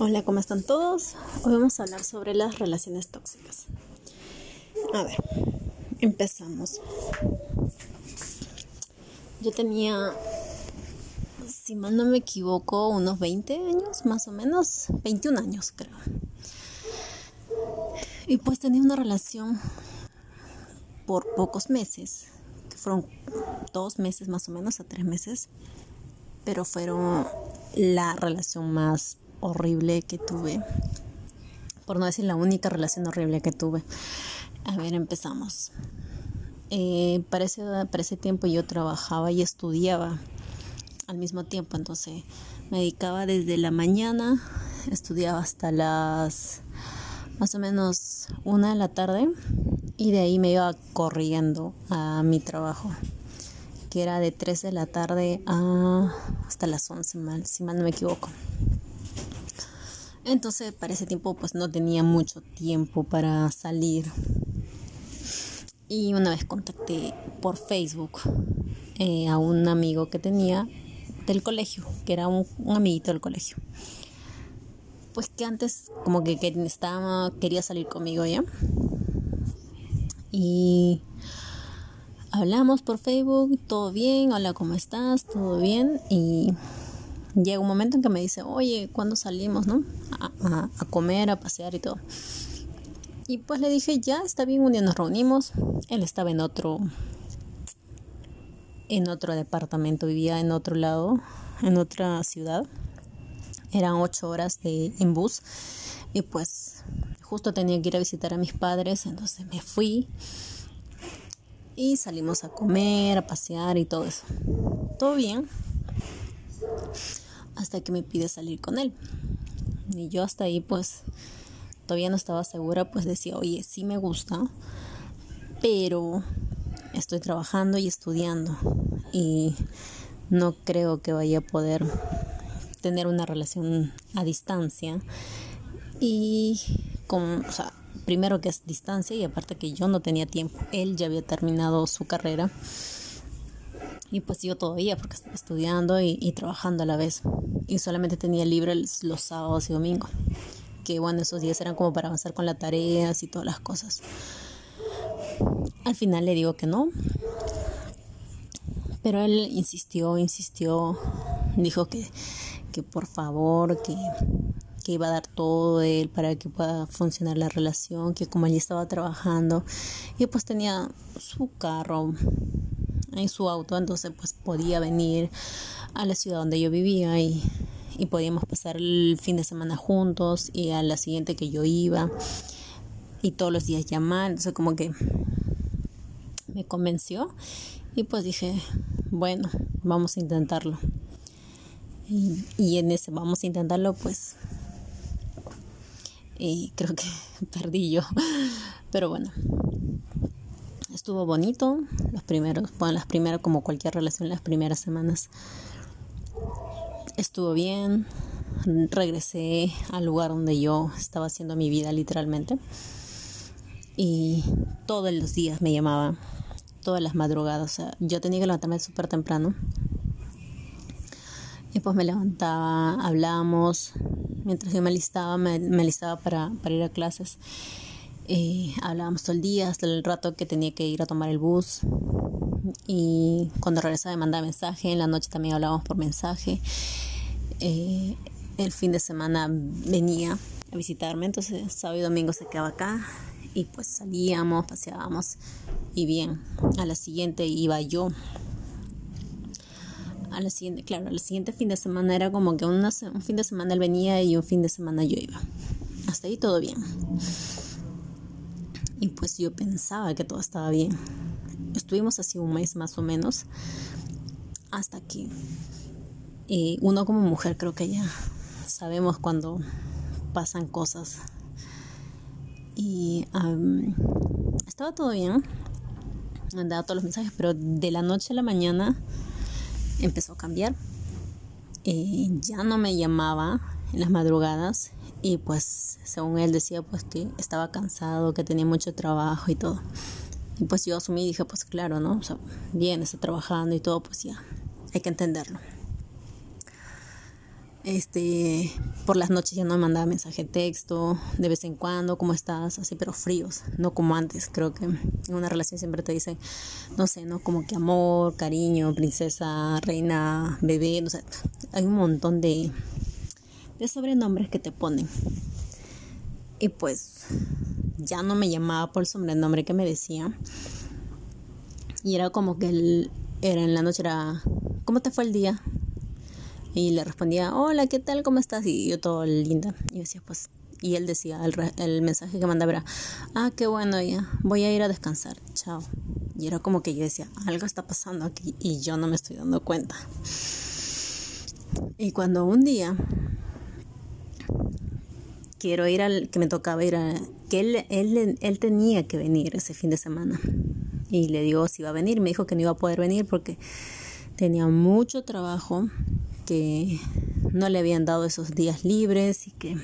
Hola, ¿cómo están todos? Hoy vamos a hablar sobre las relaciones tóxicas. A ver, empezamos. Yo tenía, si mal no me equivoco, unos 20 años, más o menos, 21 años creo. Y pues tenía una relación por pocos meses, que fueron dos meses más o menos, a tres meses, pero fueron la relación más horrible que tuve. Por no decir la única relación horrible que tuve. A ver, empezamos. Eh, para, ese, para ese tiempo yo trabajaba y estudiaba al mismo tiempo, entonces me dedicaba desde la mañana, estudiaba hasta las más o menos una de la tarde y de ahí me iba corriendo a mi trabajo, que era de 3 de la tarde a hasta las 11, mal, si mal no me equivoco. Entonces para ese tiempo pues no tenía mucho tiempo para salir. Y una vez contacté por Facebook eh, a un amigo que tenía del colegio, que era un, amiguito del colegio. Pues que antes como que, que estaba, quería salir conmigo ya. Y hablamos por Facebook, todo bien, hola, ¿cómo estás? ¿Todo bien? Y llega un momento en que me dice, oye, ¿cuándo salimos, no? A, comer, a pasear y todo. Y pues le dije, ya, está bien, un día nos reunimos. Él estaba en otro, en otro departamento, vivía en otro lado, en otra ciudad. Eran ocho horas de, en bus. Y pues justo tenía que ir a visitar a mis padres, entonces me fui. Y salimos a comer, a pasear y todo eso. Todo bien hasta que me pide salir con él. Y yo hasta ahí pues todavía no estaba segura, pues decía, oye, sí me gusta, pero estoy trabajando y estudiando y no creo que vaya a poder tener una relación a distancia y con, o sea, primero que es distancia y aparte que yo no tenía tiempo, él ya había terminado su carrera y pues yo todavía porque estaba estudiando y, trabajando a la vez. Y solamente tenía libre los sábados y domingos. Que bueno, esos días eran como para avanzar con las tareas y todas las cosas. Al final le digo que no. Pero él insistió, insistió. Dijo que, que por favor, que, que iba a dar todo de él para que pueda funcionar la relación, que como él estaba trabajando y pues tenía su carro, en su auto, entonces pues podía venir a la ciudad donde yo vivía y, y podíamos pasar el fin de semana juntos y a la siguiente que yo iba y todos los días llamar, entonces como que me convenció y pues dije, bueno, vamos a intentarlo. Y, y en ese vamos a intentarlo, pues y creo que perdí yo. Pero bueno, estuvo bonito los primeros, bueno, las primeras, como cualquier relación, las primeras semanas. Estuvo bien, regresé al lugar donde yo estaba haciendo mi vida literalmente. Y todos los días me llamaba, todas las madrugadas. O sea, yo tenía que levantarme súper temprano. Y pues me levantaba, hablábamos, mientras yo me listaba, me, me listaba para, para ir a clases. Eh, hablábamos todo el día, hasta el rato que tenía que ir a tomar el bus. Y cuando regresaba me mandaba mensaje, en la noche también hablábamos por mensaje. Eh, el fin de semana venía a visitarme, entonces sábado y domingo se quedaba acá y pues salíamos, paseábamos y bien, a la siguiente iba yo. A la siguiente, claro, al siguiente fin de semana era como que un fin de semana él venía y un fin de semana yo iba. Hasta ahí todo bien. Y pues yo pensaba que todo estaba bien. Estuvimos así un mes más o menos. Hasta que eh, uno como mujer creo que ya sabemos cuando pasan cosas. Y estaba todo bien. Andaba todos los mensajes, pero de la noche a la mañana empezó a cambiar. Eh, ya no me llamaba en las madrugadas y pues según él decía pues que estaba cansado, que tenía mucho trabajo y todo. Y pues yo asumí y dije pues claro, ¿no? O sea, bien, está trabajando y todo, pues ya, hay que entenderlo. Este, por las noches ya no me mandaba mensaje texto, de vez en cuando, ¿cómo estás? Así, pero fríos, no como antes. Creo que en una relación siempre te dicen, no sé, ¿no? Como que amor, cariño, princesa, reina, bebé, no sé. Hay un montón de, de sobrenombres que te ponen. Y pues ya no me llamaba por el sobrenombre que me decía. Y era como que él, era en la noche, era, ¿cómo te fue el día? Y le respondía, hola, ¿qué tal? ¿Cómo estás? Y yo todo linda. Y decía, pues, y él decía, el, el mensaje que mandaba era, ah, qué bueno, ya, voy a ir a descansar, chao. Y era como que yo decía, algo está pasando aquí y yo no me estoy dando cuenta. Y cuando un día quiero ir al que me tocaba ir a que él, él, él tenía que venir ese fin de semana y le digo si iba a venir me dijo que no iba a poder venir porque tenía mucho trabajo que no le habían dado esos días libres y que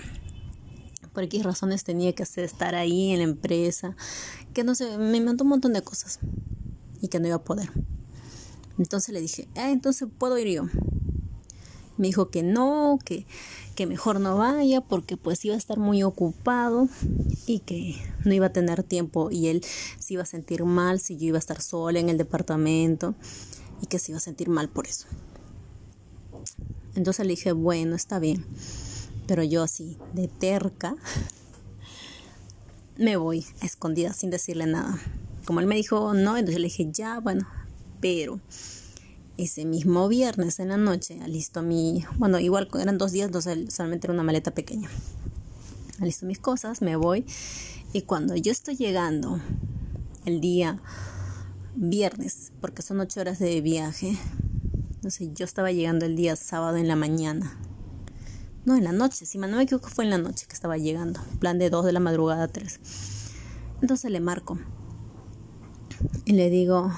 por qué razones tenía que estar ahí en la empresa, que no sé, me inventó un montón de cosas y que no iba a poder. Entonces le dije, ah, entonces puedo ir yo. Me dijo que no, que, que mejor no vaya porque pues iba a estar muy ocupado y que no iba a tener tiempo y él se iba a sentir mal si yo iba a estar sola en el departamento y que se iba a sentir mal por eso. Entonces le dije, bueno, está bien. Pero yo así, de terca, me voy a escondida sin decirle nada. Como él me dijo no, entonces le dije, ya, bueno, pero ese mismo viernes en la noche alisto mi, bueno, igual eran dos días, entonces solamente era una maleta pequeña. Alisto mis cosas, me voy y cuando yo estoy llegando el día viernes, porque son ocho horas de viaje, sé, yo estaba llegando el día sábado en la mañana. No, en la noche, si no me equivoco fue en la noche que estaba llegando. Plan de dos de la madrugada a tres. Entonces le marco. Y le digo,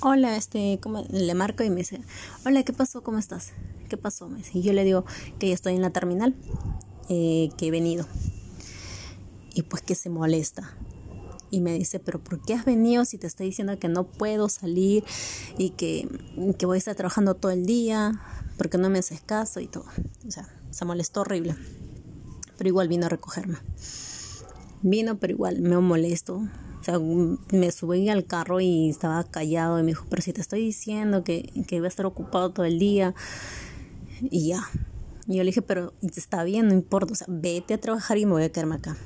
hola, este, ¿cómo? le marco y me dice, hola, ¿qué pasó? ¿Cómo estás? ¿Qué pasó? Y yo le digo que ya estoy en la terminal, eh, que he venido. Y pues que se molesta y me dice, pero ¿por qué has venido si te estoy diciendo que no puedo salir y que, que voy a estar trabajando todo el día? porque no me haces caso? Y todo. O sea, se molestó horrible. Pero igual vino a recogerme. Vino, pero igual me molesto. Me subí al carro y estaba callado y me dijo, pero si te estoy diciendo que, que voy a estar ocupado todo el día. Y ya. Y yo le dije, pero está bien, no importa. O sea, vete a trabajar y me voy a quedarme acá.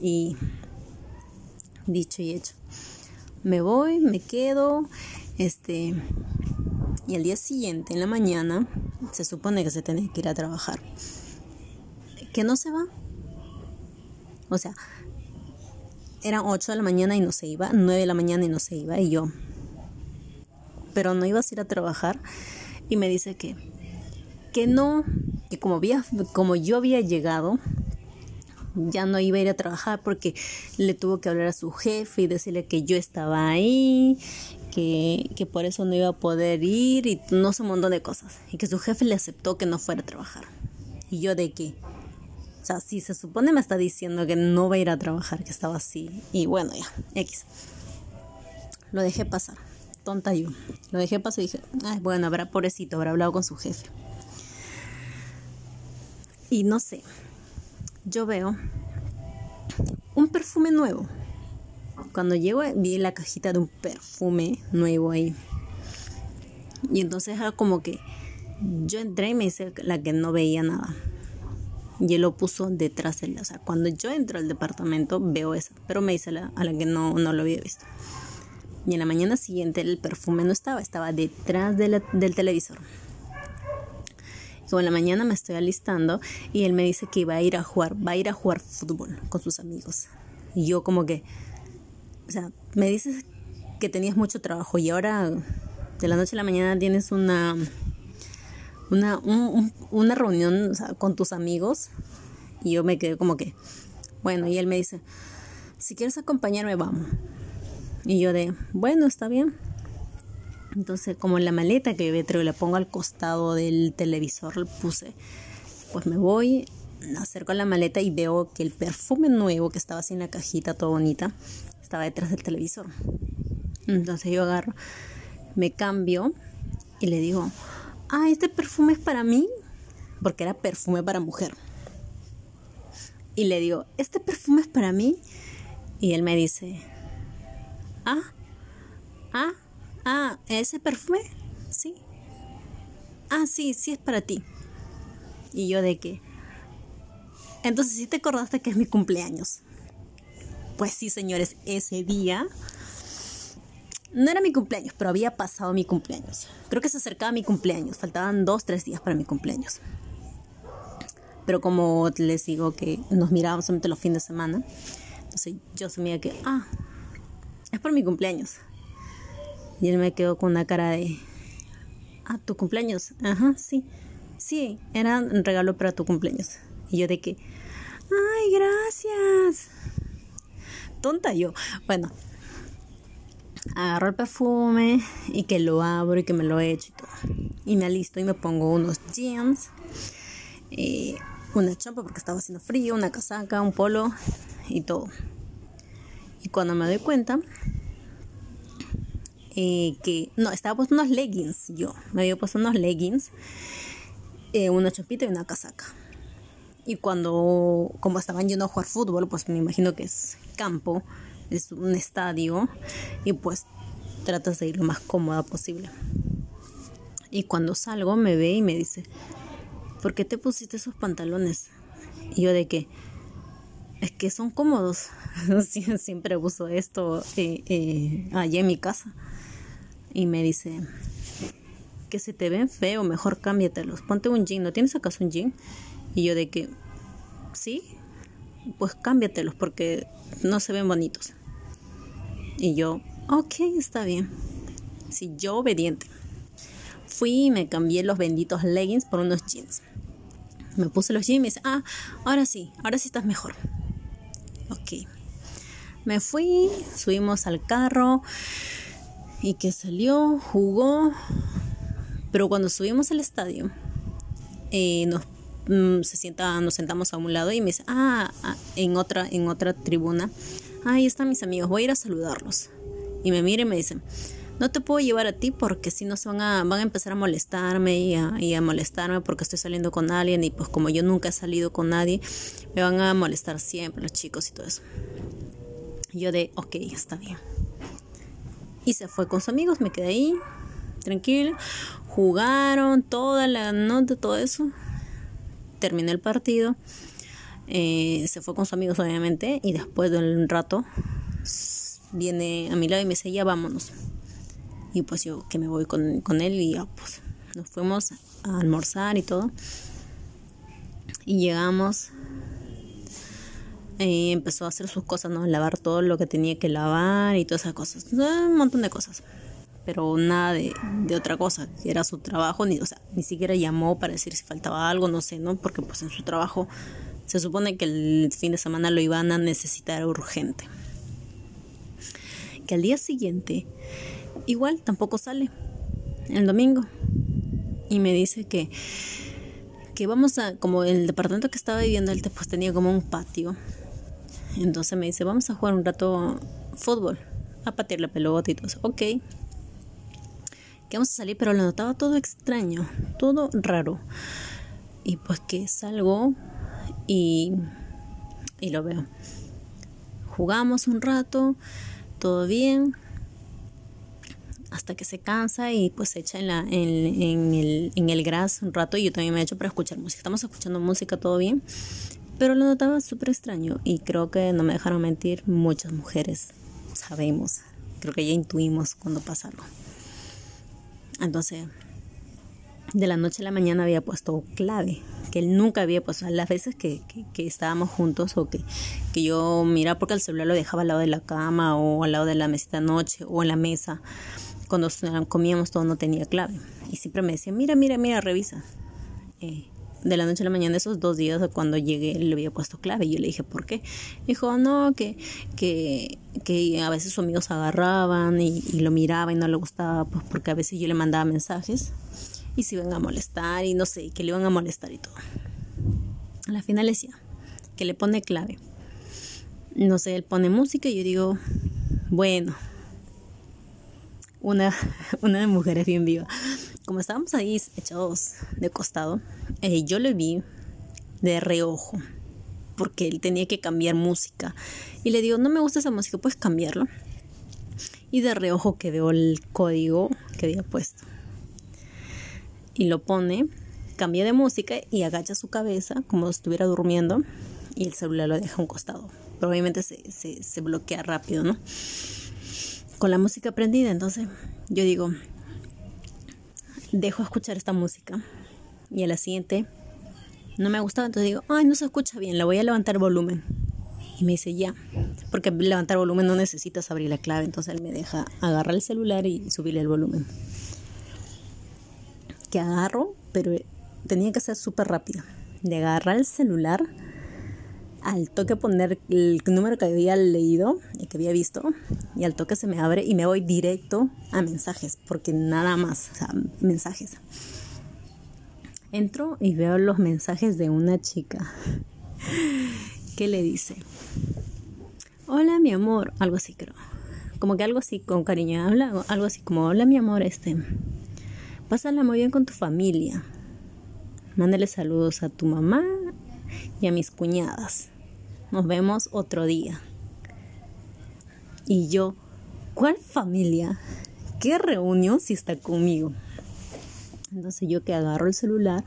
Y dicho y hecho. Me voy, me quedo, este, y al día siguiente, en la mañana, se supone que se tiene que ir a trabajar. Que no se va. O sea, eran 8 de la mañana y no se iba, 9 de la mañana y no se iba, y yo. Pero no ibas a ir a trabajar y me dice que, que no, que como, había, como yo había llegado, ya no iba a ir a trabajar porque le tuvo que hablar a su jefe y decirle que yo estaba ahí, que, que por eso no iba a poder ir y no sé un montón de cosas. Y que su jefe le aceptó que no fuera a trabajar. Y yo de qué. Si se supone me está diciendo que no va a ir a trabajar, que estaba así. Y bueno, ya, X. Lo dejé pasar. Tonta yo. Lo dejé pasar y dije, ay, bueno, habrá pobrecito, habrá hablado con su jefe. Y no sé, yo veo un perfume nuevo. Cuando llego vi la cajita de un perfume nuevo ahí. Y entonces era como que yo entré y me hice la que no veía nada. Y él lo puso detrás de él. O sea, cuando yo entro al departamento veo eso. Pero me hice la, a la que no, no lo había visto. Y en la mañana siguiente el perfume no estaba, estaba detrás del televisor en la mañana me estoy alistando y él me dice que iba a ir a jugar, va a ir a jugar fútbol con sus amigos. Y yo como que, o sea, me dices que tenías mucho trabajo y ahora de la noche a la mañana tienes una una, una reunión con tus amigos y yo me quedé como que, bueno, y él me dice, si quieres acompañarme, vamos. Y yo de, bueno, está bien. Entonces, como la maleta que yo la pongo al costado del televisor, le puse, pues me voy, acerco la maleta y veo que el perfume nuevo que estaba así en la cajita, toda bonita, estaba detrás del televisor. Entonces yo agarro, me cambio y le digo, ah, este perfume es para mí. porque era perfume para mujer. Y le digo, ¿este perfume es para mí? Y él me dice, ah, ah, ah, ¿ese perfume? Sí. Ah, sí, sí es para ti. Y yo de qué? Entonces sí te acordaste que es mi cumpleaños. Pues sí, señores, ese día no era mi cumpleaños, pero había pasado mi cumpleaños. Creo que se acercaba mi cumpleaños. Faltaban dos, tres días para mi cumpleaños. Pero como les digo que nos mirábamos solamente los fines de semana, entonces yo asumía que, ah, es por mi cumpleaños. Y él me quedó con una cara de, ah, tu cumpleaños. Ajá, sí. Sí, era un regalo para tu cumpleaños. Y yo de que, ay, gracias. Tonta yo. Bueno, agarro el perfume y que lo abro y que me lo echo y todo. Y me alisto y me pongo unos jeans, eh, una champa porque estaba haciendo frío, una casaca, un polo y todo. Y cuando me doy cuenta eh, que no, estaba puesto unos leggings yo, me había puesto unos leggings, eh, una champita y una casaca. Y cuando, como estaban yendo a jugar fútbol, pues me imagino que es campo, es un estadio, y pues tratas de ir lo más cómoda posible. Y cuando salgo me ve y me dice, ¿por qué te pusiste esos pantalones? Y yo de que, es que son cómodos. Siempre uso esto eh, eh, allá en mi casa. Y me dice, que se te ven feo, mejor cámbiatelos. Ponte un jean, ¿no tienes acaso un jean? Y yo de que, sí, pues cámbiatelos porque no se ven bonitos. Y yo, ok, está bien. Sí, yo obediente. Fui y me cambié los benditos leggings por unos jeans. Me puse los jeans y me dice, ah, ahora sí, ahora sí estás mejor. Ok. Me fui, subimos al carro y que salió, jugó. Pero cuando subimos al estadio, eh, nos Mm, se sienta, nos sentamos a un lado y me dice, ah, ah, en otra, en otra tribuna, ahí están mis amigos, voy a ir a saludarlos. Y me mira y me dice, no te puedo llevar a ti porque si no se van a, van a empezar a molestarme y a, a, molestarme porque estoy saliendo con alguien y pues como yo nunca he salido con nadie, me van a molestar siempre los chicos y todo eso. Y yo de, ok, está bien. Y se fue con sus amigos, me quedé ahí, tranquilo. Jugaron toda la noche, todo eso terminó el partido, eh, se fue con sus amigos obviamente y después de un rato viene a mi lado y me dice, ya vámonos. Y pues yo que me voy con, con él y ya pues nos fuimos a almorzar y todo. Y llegamos, eh, empezó a hacer sus cosas, ¿no? Lavar todo lo que tenía que lavar y todas esas cosas. Un montón de cosas pero nada de, otra cosa, era su trabajo, ni, ni siquiera llamó para decir si faltaba algo, no sé, ¿no? Porque pues en su trabajo se supone que el fin de semana lo iban a necesitar urgente. Que al día siguiente, igual tampoco sale, el domingo, y me dice que, que vamos a, como el departamento que estaba viviendo él pues tenía como un patio, entonces me dice, vamos a jugar un rato fútbol, a patear la pelota y todo eso, ok. Que vamos a salir, pero lo notaba todo extraño, todo raro. Y pues que salgo y, y lo veo. Jugamos un rato, todo bien, hasta que se cansa y pues se echa en, la, en, en, el, en el gras un rato y yo también me he hecho para escuchar música. Estamos escuchando música, todo bien, pero lo notaba súper extraño y creo que no me dejaron mentir, muchas mujeres sabemos, creo que ya intuimos cuando pasa algo. Entonces, de la noche a la mañana había puesto clave, que él nunca había puesto. Las veces que, que, estábamos juntos o que, que yo miraba porque el celular lo dejaba al lado de la cama o al lado de la mesita noche o en la mesa, cuando comíamos todo no tenía clave. Y siempre me decía, mira, mira, mira, revisa. Eh, de la noche a la mañana, esos dos días cuando llegué, le había puesto clave. Y yo le dije, ¿por qué? Dijo, no, que, que, que a veces sus amigos agarraban y, lo miraba y no le gustaba, pues porque a veces yo le mandaba mensajes y se iban a molestar y no sé, que le iban a molestar y todo. A la final decía que le pone clave. No sé, él pone música y yo digo, bueno, una, una de mujeres bien viva. Como estábamos ahí echados de costado, eh, yo le vi de reojo porque él tenía que cambiar música. Y le digo, no me gusta esa música, puedes cambiarlo. Y de reojo que veo el código que había puesto. Y lo pone, cambia de música y agacha su cabeza como si estuviera durmiendo y el celular lo deja a un costado. Pero obviamente se, se, se bloquea rápido, ¿no? Con la música prendida, entonces yo digo, dejo escuchar esta música y a la siguiente no me ha gustado, entonces digo, ay, no se escucha bien, la voy a levantar volumen. Y me dice, ya, porque levantar volumen no necesitas abrir la clave, entonces él me deja agarrar el celular y subirle el volumen. Que agarro, pero tenía que ser súper rápido. De agarrar el celular, al toque poner el número que había leído y que había visto, y al toque se me abre y me voy directo a mensajes, porque nada más, o sea, mensajes. Entro y veo los mensajes de una chica que le dice, hola mi amor, algo así creo, como que algo así con cariño, habla algo así como, hola mi amor, este, pásala muy bien con tu familia, mándale saludos a tu mamá y a mis cuñadas, nos vemos otro día. Y yo, ¿cuál familia? ¿Qué reunión si está conmigo? Entonces yo que agarro el celular,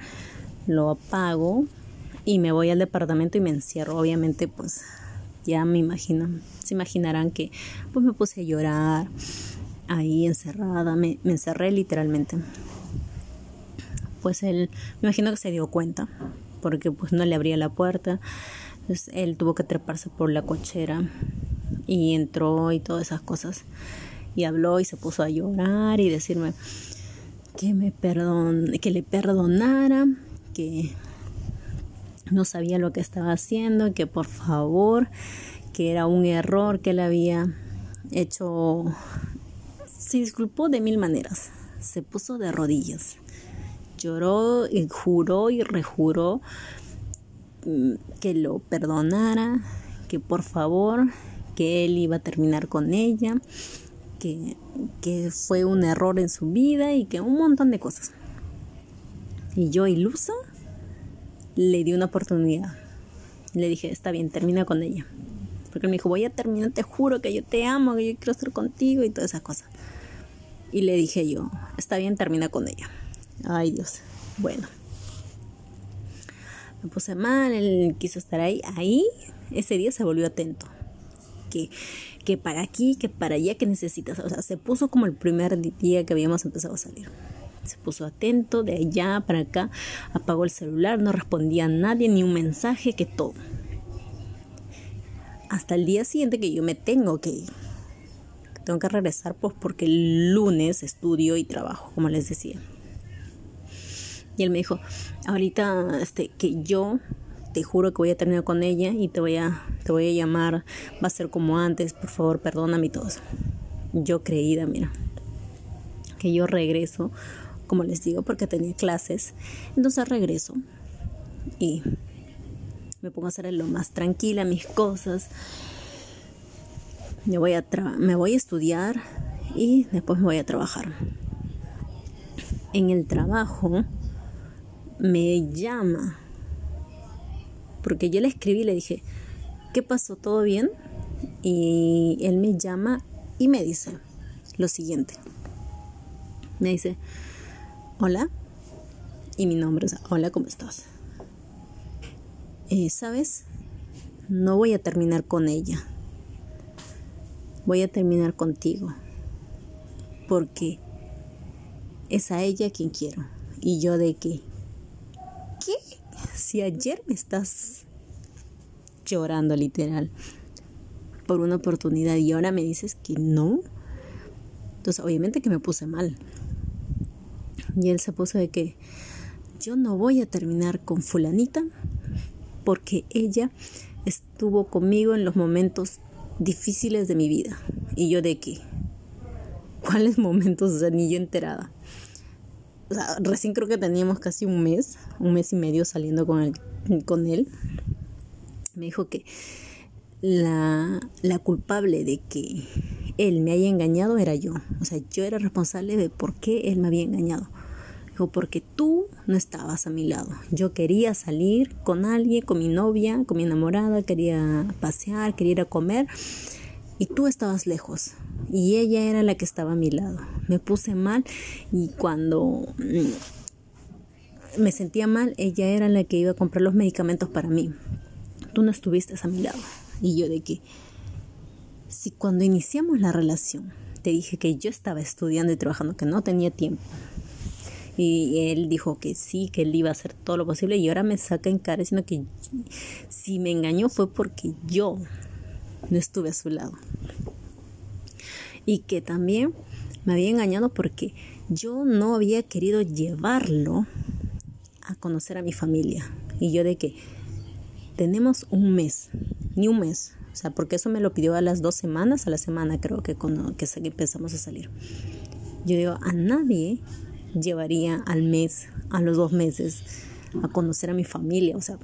lo apago y me voy al departamento y me encierro. Obviamente pues ya me imagino, se imaginarán que pues me puse a llorar ahí encerrada, me, encerré literalmente. Pues él, me imagino que se dio cuenta, porque pues no le abría la puerta. Él tuvo que treparse por la cochera y entró y todas esas cosas. Y habló y se puso a llorar y decirme, que me perdon, que le perdonara, que no sabía lo que estaba haciendo, que por favor, que era un error que él había hecho. Se disculpó de mil maneras, se puso de rodillas, lloró y juró y rejuró mm, que lo perdonara, que por favor, que él iba a terminar con ella, que, fue un error en su vida y que un montón de cosas. Y yo, ilusa, le di una oportunidad. Le dije, está bien, termina con ella. Porque él me dijo, voy a terminar, te juro que yo te amo, que yo quiero estar contigo y todas esas cosas. Y le dije yo, está bien, termina con ella. Ay Dios, bueno. Me puse mal, él quiso estar ahí. Ahí, ese día se volvió atento. Que que para aquí, que para allá, que necesitas. O sea, se puso como el primer día que habíamos empezado a salir. Se puso atento de allá para acá, apagó el celular, no respondía a nadie, ni un mensaje, que todo. Hasta el día siguiente que yo me tengo que ir. Tengo que regresar pues porque el lunes estudio y trabajo, como les decía. Y él me dijo, ahorita este, que yo te juro que voy a terminar con ella y te voy a, te voy a llamar, va a ser como antes, por favor, perdóname y todo eso. Yo creída, mira, que yo regreso, como les digo, porque tenía clases, entonces regreso y me pongo a hacer lo más tranquila mis cosas. Me voy a, me voy a estudiar y después me voy a trabajar. En el trabajo me llama porque yo le escribí le dije, ¿qué pasó? ¿Todo bien? Y él me llama y me dice lo siguiente. Me dice, hola, y mi nombre es, hola, ¿cómo estás? Eh, ¿Sabes? No voy a terminar con ella. Voy a terminar contigo. Porque es a ella quien quiero. Y yo de qué si ayer me estás llorando literal por una oportunidad y ahora me dices que no, entonces obviamente que me puse mal. Y él se puso de que yo no voy a terminar con fulanita porque ella estuvo conmigo en los momentos difíciles de mi vida. Y yo de qué? ¿Cuáles momentos? O sea, ni yo enterada recién creo que teníamos casi un mes, un mes y medio saliendo con, el, con él. Me dijo que la, la culpable de que él me haya engañado era yo. O sea, yo era responsable de por qué él me había engañado. Dijo, porque tú no estabas a mi lado. Yo quería salir con alguien, con mi novia, con mi enamorada, quería pasear, quería ir a comer y tú estabas lejos y ella era la que estaba a mi lado. Me puse mal y cuando mm, me sentía mal, ella era la que iba a comprar los medicamentos para mí. Tú no estuviste a mi lado. Y yo de que, si cuando iniciamos la relación, te dije que yo estaba estudiando y trabajando, que no tenía tiempo. Y él dijo que sí, que él iba a hacer todo lo posible y ahora me saca en cara diciendo que si me engañó fue porque yo no estuve a su lado y que también me había engañado porque yo no había querido llevarlo a conocer a mi familia. Y yo de que tenemos un mes, ni un mes, o sea, porque eso me lo pidió a las dos semanas, a la semana creo que cuando que empezamos a salir. Yo digo, a nadie llevaría al mes, a los dos meses, a conocer a mi familia, o sea,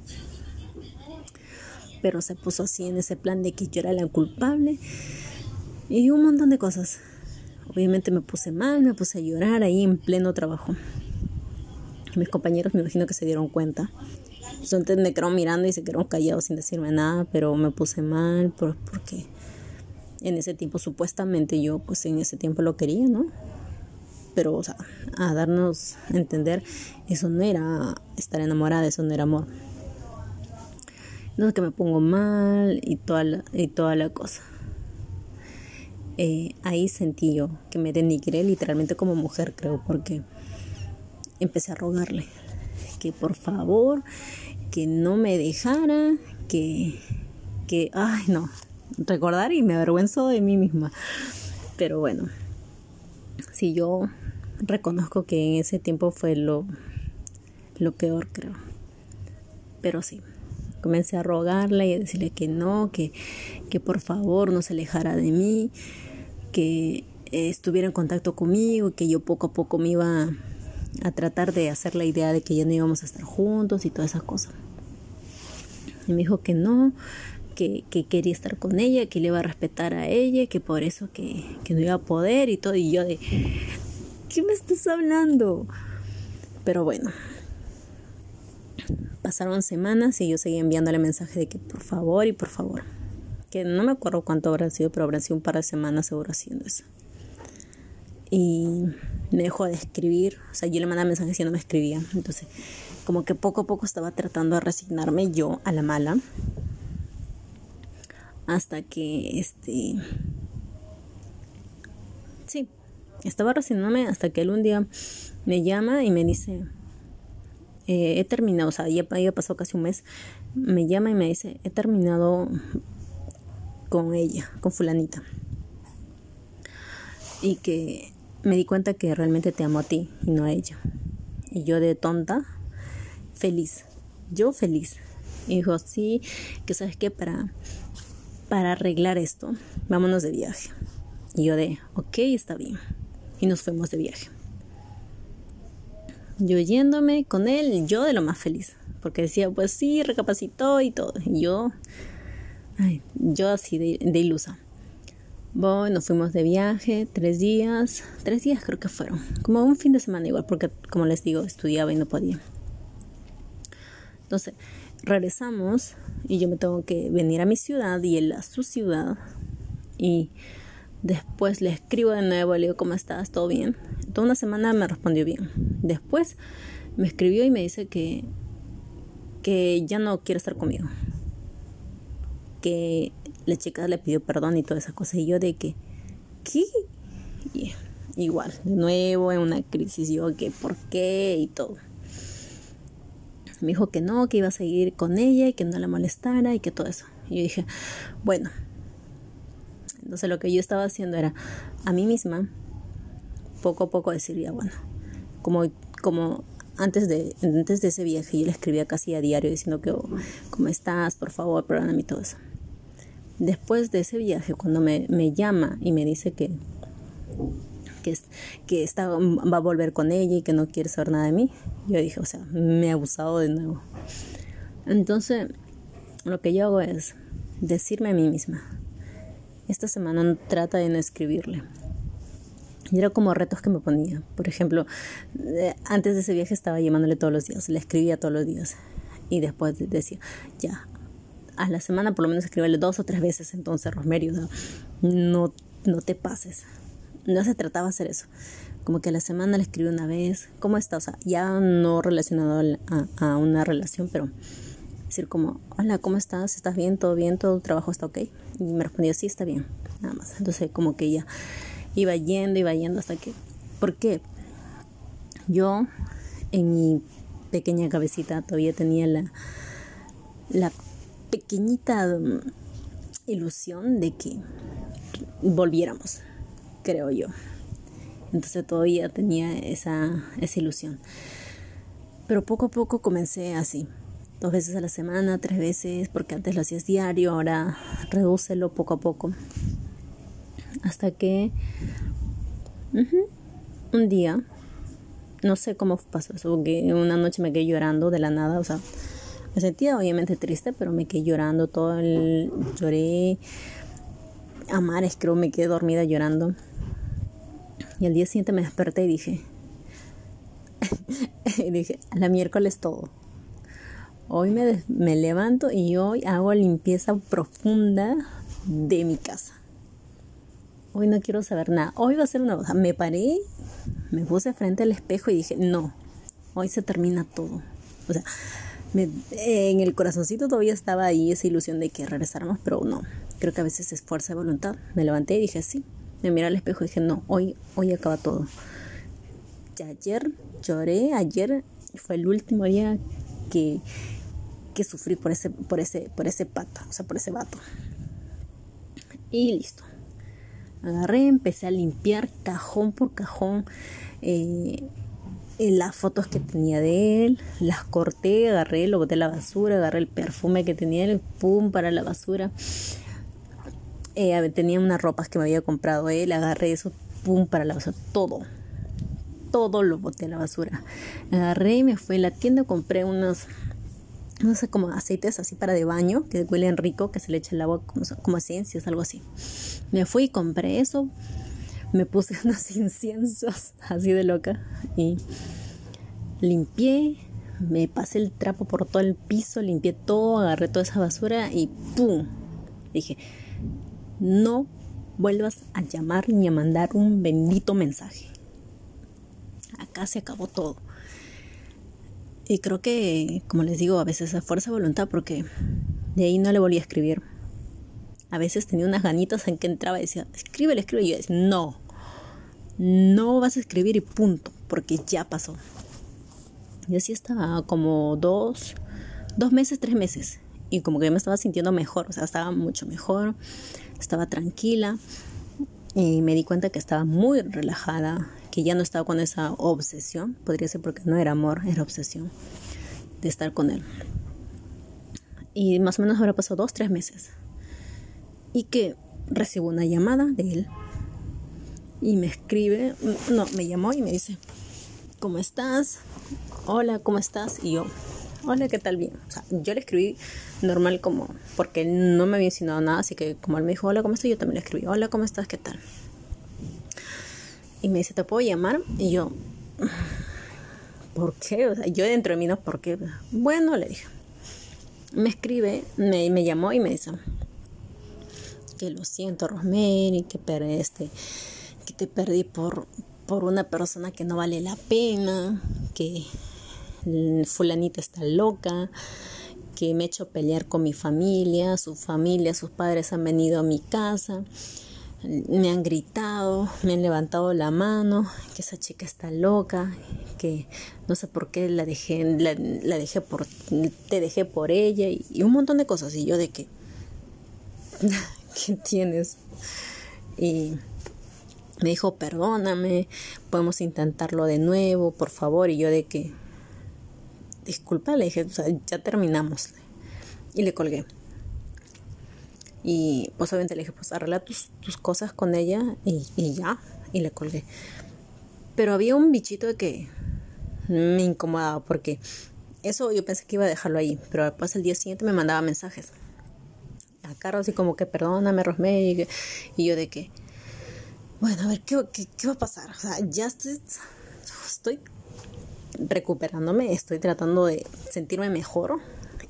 pero se puso así en ese plan de que yo era la culpable y un montón de cosas. Obviamente me puse mal, me puse a llorar ahí en pleno trabajo. Mis compañeros me imagino que se dieron cuenta. Entonces me quedaron mirando y se quedaron callados sin decirme nada, pero me puse mal porque en ese tiempo supuestamente yo pues en ese tiempo lo quería, ¿no? Pero o sea, a darnos a entender, eso no era estar enamorada, eso no era amor. No que me pongo mal y toda y toda la cosa. Eh, ahí sentí yo que me denigré literalmente como mujer, creo, porque empecé a rogarle que por favor, que no me dejara, que, que, ay no, recordar y me avergüenzo de mí misma. Pero bueno, si yo reconozco que en ese tiempo fue lo, lo peor, creo. Pero sí, comencé a rogarle y a decirle que no, que, que por favor no se alejara de mí, que eh, estuviera en contacto conmigo, que yo poco a poco me iba a tratar de hacer la idea de que ya no íbamos a estar juntos y todas esas cosas. Y me dijo que no, que, quería estar con ella, que le iba a respetar a ella, que por eso que, que no iba a poder y todo. Y yo de, ¿qué me estás hablando? Pero bueno, pasaron semanas y yo seguía enviándole mensaje de que por favor y por favor que no me acuerdo cuánto habrá sido, pero habrá sido un par de semanas seguro haciendo eso. Y me dejó de escribir, o sea, yo le mandaba mensajes y no me escribía. Entonces, como que poco a poco estaba tratando de resignarme yo a la mala. Hasta que, este... Estaba resignándome hasta que él un día me llama y me dice, eh, he terminado, o sea, ya, pasó casi un mes, me llama y me dice, he terminado con ella, con fulanita. Y que me di cuenta que realmente te amo a ti y no a ella. Y yo de tonta, feliz. Yo feliz. Y dijo, sí, que sabes qué, para, para arreglar esto, vámonos de viaje. Y yo de, ok, está bien. Y nos fuimos de viaje. Yo yéndome con él, yo de lo más feliz. Porque decía, pues sí, recapacitó y todo. Y yo yo así de, ilusa. Bueno, nos fuimos de viaje, tres días, tres días creo que fueron, como un fin de semana igual, porque como les digo, estudiaba y no podía. Entonces, regresamos y yo me tengo que venir a mi ciudad y él a su ciudad. Y después le escribo de nuevo, le digo, ¿cómo estás? ¿Todo bien? Toda una semana me respondió bien. Después me escribió y me dice que, que ya no quiere estar conmigo que la chica le pidió perdón y toda esa cosa. Y yo de que, ¿qué? igual, de nuevo en una crisis, yo que, ¿por qué? Y todo. Me dijo que no, que iba a seguir con ella y que no la molestara y que todo eso. Y yo dije, bueno. Entonces lo que yo estaba haciendo era a mí misma, poco a poco decir, ya bueno, como, como antes de, antes de ese viaje yo le escribía casi a diario diciendo que, oh, ¿cómo estás? Por favor, perdóname y todo eso. Después de ese viaje, cuando me, llama y me dice que, que, que está, va a volver con ella y que no quiere saber nada de mí, yo dije, o sea, me ha abusado de nuevo. Entonces, lo que yo hago es decirme a mí misma, esta semana trata de no escribirle. Era como retos que me ponía. Por ejemplo, eh, antes de ese viaje estaba llamándole todos los días, le escribía todos los días. Y después decía, ya, a la semana por lo menos escríbele dos o tres veces entonces, Rosemary, no, no te pases. No se trataba de hacer eso. Como que a la semana le escribí una vez, ¿cómo estás? O sea, ya no relacionado a, a una relación, pero decir como, hola, ¿cómo estás? ¿Estás bien? ¿Todo bien? ¿Todo el trabajo está ok? Y me respondió, sí, está bien, nada más. Entonces como que ya iba yendo, iba yendo hasta que... ¿Por qué? Yo en mi pequeña cabecita todavía tenía la, la pequeñita mm, ilusión de que volviéramos, creo yo. Entonces todavía tenía esa, esa ilusión. Pero poco a poco comencé así, dos veces a la semana, tres veces, porque antes lo hacías diario, ahora redúcelo poco a poco. Hasta que un día, no sé cómo pasó eso, que una noche me quedé llorando de la nada, o sea, me sentía obviamente triste, pero me quedé llorando, todo el lloré a mares, creo, me quedé dormida llorando. Y al día siguiente me desperté y dije, y dije, a la miércoles todo. Hoy me, me levanto y hoy hago limpieza profunda de mi casa. Hoy no quiero saber nada. Hoy va a ser una cosa. Me paré, me puse frente al espejo y dije, no, hoy se termina todo. O sea, en el corazoncito todavía estaba ahí esa ilusión de que regresáramos, pero no. Creo que a veces es fuerza de voluntad. Me levanté y dije, sí. Me miré al espejo y dije, no, hoy, hoy acaba todo. Ya ayer lloré, ayer fue el último día que sufrir por ese, por ese, por ese pata, o sea, por ese vato. Y listo. Agarré, empecé a limpiar cajón por cajón eh, las fotos que tenía de él, las corté, agarré, lo boté a la basura, agarré el perfume que tenía él, pum, para la basura. Eh, tenía unas ropas que me había comprado él, agarré eso, pum, para la basura, todo. Todo lo boté a la basura. Agarré y me fui a la tienda, compré unos no sé, como aceites así para de baño, que huelen rico, que se le echa el agua como, como esencias, algo así. Me fui y compré eso, me puse unos inciensos así de loca y limpié, me pasé el trapo por todo el piso, limpié todo, agarré toda esa basura y ¡pum! Dije, no vuelvas a llamar ni a mandar un bendito mensaje. Acá se acabó todo. Y creo que, como les digo, a veces a fuerza de voluntad, porque de ahí no le volví a escribir. A veces tenía unas ganitas en que entraba y decía, escribe, escribe. Y yo decía, no, no vas a escribir y punto, porque ya pasó. Y así estaba como dos, dos meses, tres meses. Y como que me estaba sintiendo mejor, o sea, estaba mucho mejor, estaba tranquila. Y me di cuenta que estaba muy relajada, que ya no estaba con esa obsesión, podría ser porque no era amor, era obsesión de estar con él. Y más o menos habrá pasado dos, tres meses. Y que recibo una llamada de él y me escribe, no, me llamó y me dice, ¿cómo estás? Hola, ¿cómo estás? Y yo, hola, ¿qué tal? Bien. O sea, yo le escribí normal como, porque él no me había enseñado nada, así que como él me dijo, hola, ¿cómo estás? Yo también le escribí, hola, ¿cómo estás? ¿Qué tal? Y me dice, ¿te puedo llamar? Y yo, ¿por qué? O sea, yo dentro de mí no, ¿por qué? Bueno, le dije. Me escribe, me, llamó y me dice, que lo siento, Rosemary, que, este, que te perdí por, por una persona que no vale la pena, que fulanita está loca, que me he hecho pelear con mi familia, su familia, sus padres han venido a mi casa me han gritado, me han levantado la mano, que esa chica está loca, que no sé por qué la dejé, la, dejé por, te dejé por ella y, un montón de cosas. Y yo de que, ¿qué tienes? Y me dijo, perdóname, podemos intentarlo de nuevo, por favor. Y yo de que, disculpa, le dije, ya terminamos. Y le colgué. Y pues obviamente le dije, pues arregla tus, tus cosas con ella y, y, ya. Y le colgué. Pero había un bichito de que me incomodaba porque eso yo pensé que iba a dejarlo ahí. Pero después el día siguiente me mandaba mensajes. A Carlos así como que perdóname, Rosme. Y, yo de que bueno, a ver, ¿qué, qué, va a pasar? O sea, ya estoy, estoy recuperándome, estoy tratando de sentirme mejor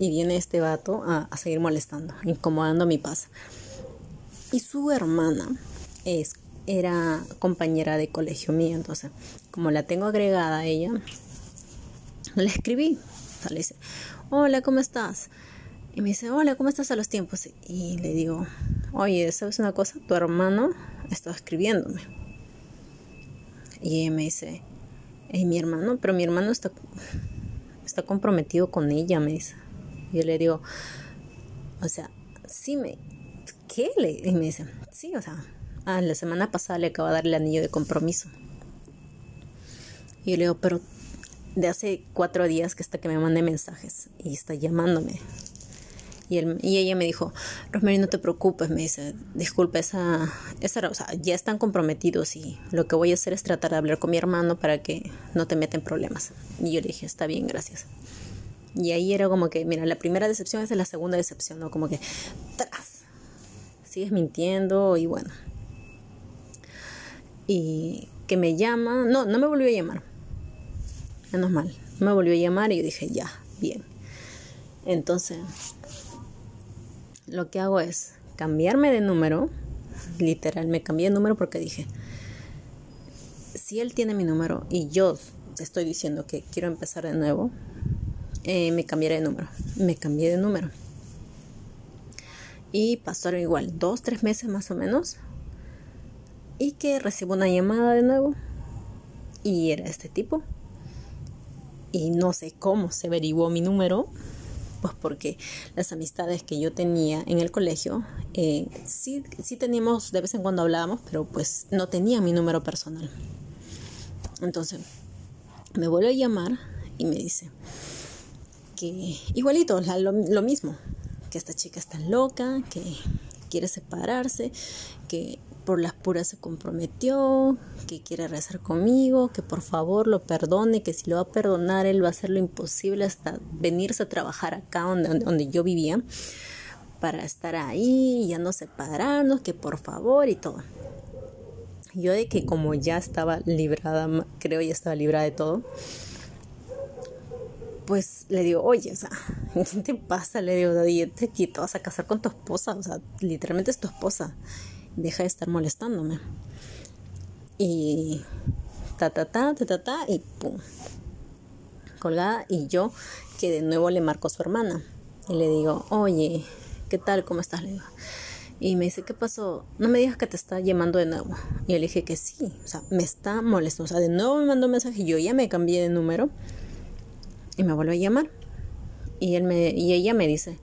y viene este vato a, seguir molestando, incomodando mi paz. Y su hermana es, era compañera de colegio mío, entonces, como la tengo agregada a ella, le escribí. O sea, le dice, hola, ¿cómo estás? Y me dice, hola, ¿cómo estás a los tiempos? Y le digo, oye, ¿sabes una cosa? Tu hermano estaba escribiéndome. Y ella me dice, hey, mi hermano, pero mi hermano está, está comprometido con ella, me dice. Y yo le digo, o sea, sí me, ¿qué? Y me dice, sí, o sea, ah, la semana pasada le acaba de dar el anillo de compromiso. Y yo le digo, pero de hace cuatro días que está que me mande mensajes y está llamándome. Y, y ella me dijo, Rosemary, no te preocupes, me dice, disculpa, esa, esa, o sea, ya están comprometidos y lo que voy a hacer es tratar de hablar con mi hermano para que no te meten problemas. Y yo le dije, está bien, gracias. Y ahí era como que, mira, la primera decepción es la segunda decepción, ¿no? Como que, tras, sigues mintiendo y bueno. Y que me llama, no, no me volvió a llamar menos mal. Me volvió a llamar y yo dije, ya, bien. Entonces, lo que hago es cambiarme de número. Literal, me cambié de número porque dije, si él tiene mi número y yo estoy diciendo que quiero empezar de nuevo, eh, me cambiaré de número. Me cambié de número. Y pasaron igual dos, tres meses más o menos. Y que recibo una llamada de nuevo. Y era este tipo y no sé cómo se averiguó mi número, pues porque las amistades que yo tenía en el colegio, eh, sí, sí teníamos, de vez en cuando hablábamos, pero pues no tenía mi número personal. Entonces, me vuelve a llamar y me dice igualito, lo, lo mismo, que esta chica está loca, que quiere separarse, que por las puras se comprometió, que quiere rezar conmigo, que por favor lo perdone, que si lo va a perdonar él va a hacer lo imposible hasta venirse a trabajar acá donde, donde yo vivía para estar ahí, ya no separarnos, que por favor y todo. Yo de que como ya estaba librada, creo ya estaba librada de todo, pues le digo, oye, o sea, ¿qué te pasa? Le digo, te, te vas a casar con tu esposa, o sea, literalmente es tu esposa deja de estar molestándome. Y ta ta ta ta ta ta y pum. Colgada y yo que de nuevo le marco a su hermana y le digo, "Oye, ¿qué tal? ¿Cómo estás?" Le digo. Y me dice, ¿qué pasó? No me digas que te está llamando de nuevo. Y yo le dije que sí, o sea, me está molestando. O sea, de nuevo me mandó un mensaje, yo ya me cambié de número y me vuelve a llamar. Y, él y ella me dice,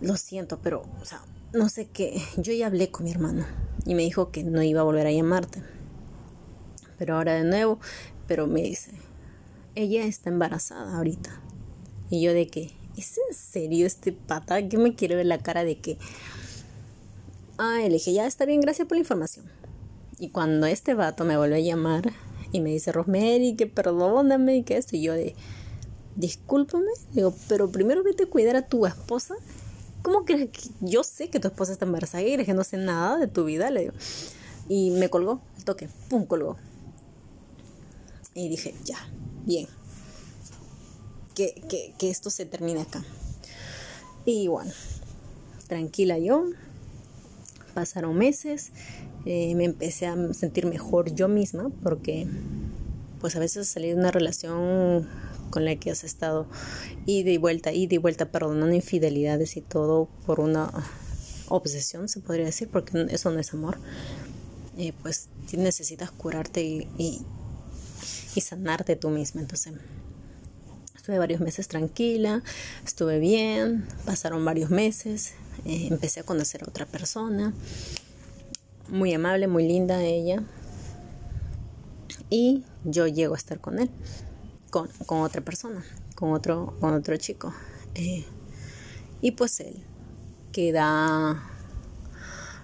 lo siento, pero, o sea, no sé qué, yo ya hablé con mi hermano y me dijo que no iba a volver a llamarte. Pero ahora de nuevo, pero me dice, ella está embarazada ahorita. Y yo de que, ¿es en serio este pata que me quiere ver la cara de que... Ah, le dije, ya está bien, gracias por la información. Y cuando este vato me vuelve a llamar y me dice, Rosemary, que perdóname y que esto, y yo de, discúlpame, digo, pero primero vete a cuidar a tu esposa ¿cómo crees que yo sé que tu esposa está embarazada y que no sé nada de tu vida? Le digo. Y me colgó el toque, pum, colgó. Y dije, ya, bien. Que, que, esto se termine acá. Y bueno, tranquila yo. Pasaron meses. Eh, me empecé a sentir mejor yo misma porque pues a veces salir de una relación con la que has estado ida y vuelta, ida y vuelta, perdonando infidelidades y todo por una obsesión, se podría decir, porque eso no es amor, eh, pues necesitas curarte y, sanarte tú misma. Entonces, estuve varios meses tranquila, estuve bien, pasaron varios meses, eh, empecé a conocer a otra persona, muy amable, muy linda ella, y yo llego a estar con él con, otra persona, con otro, con otro chico. Eh, y pues él queda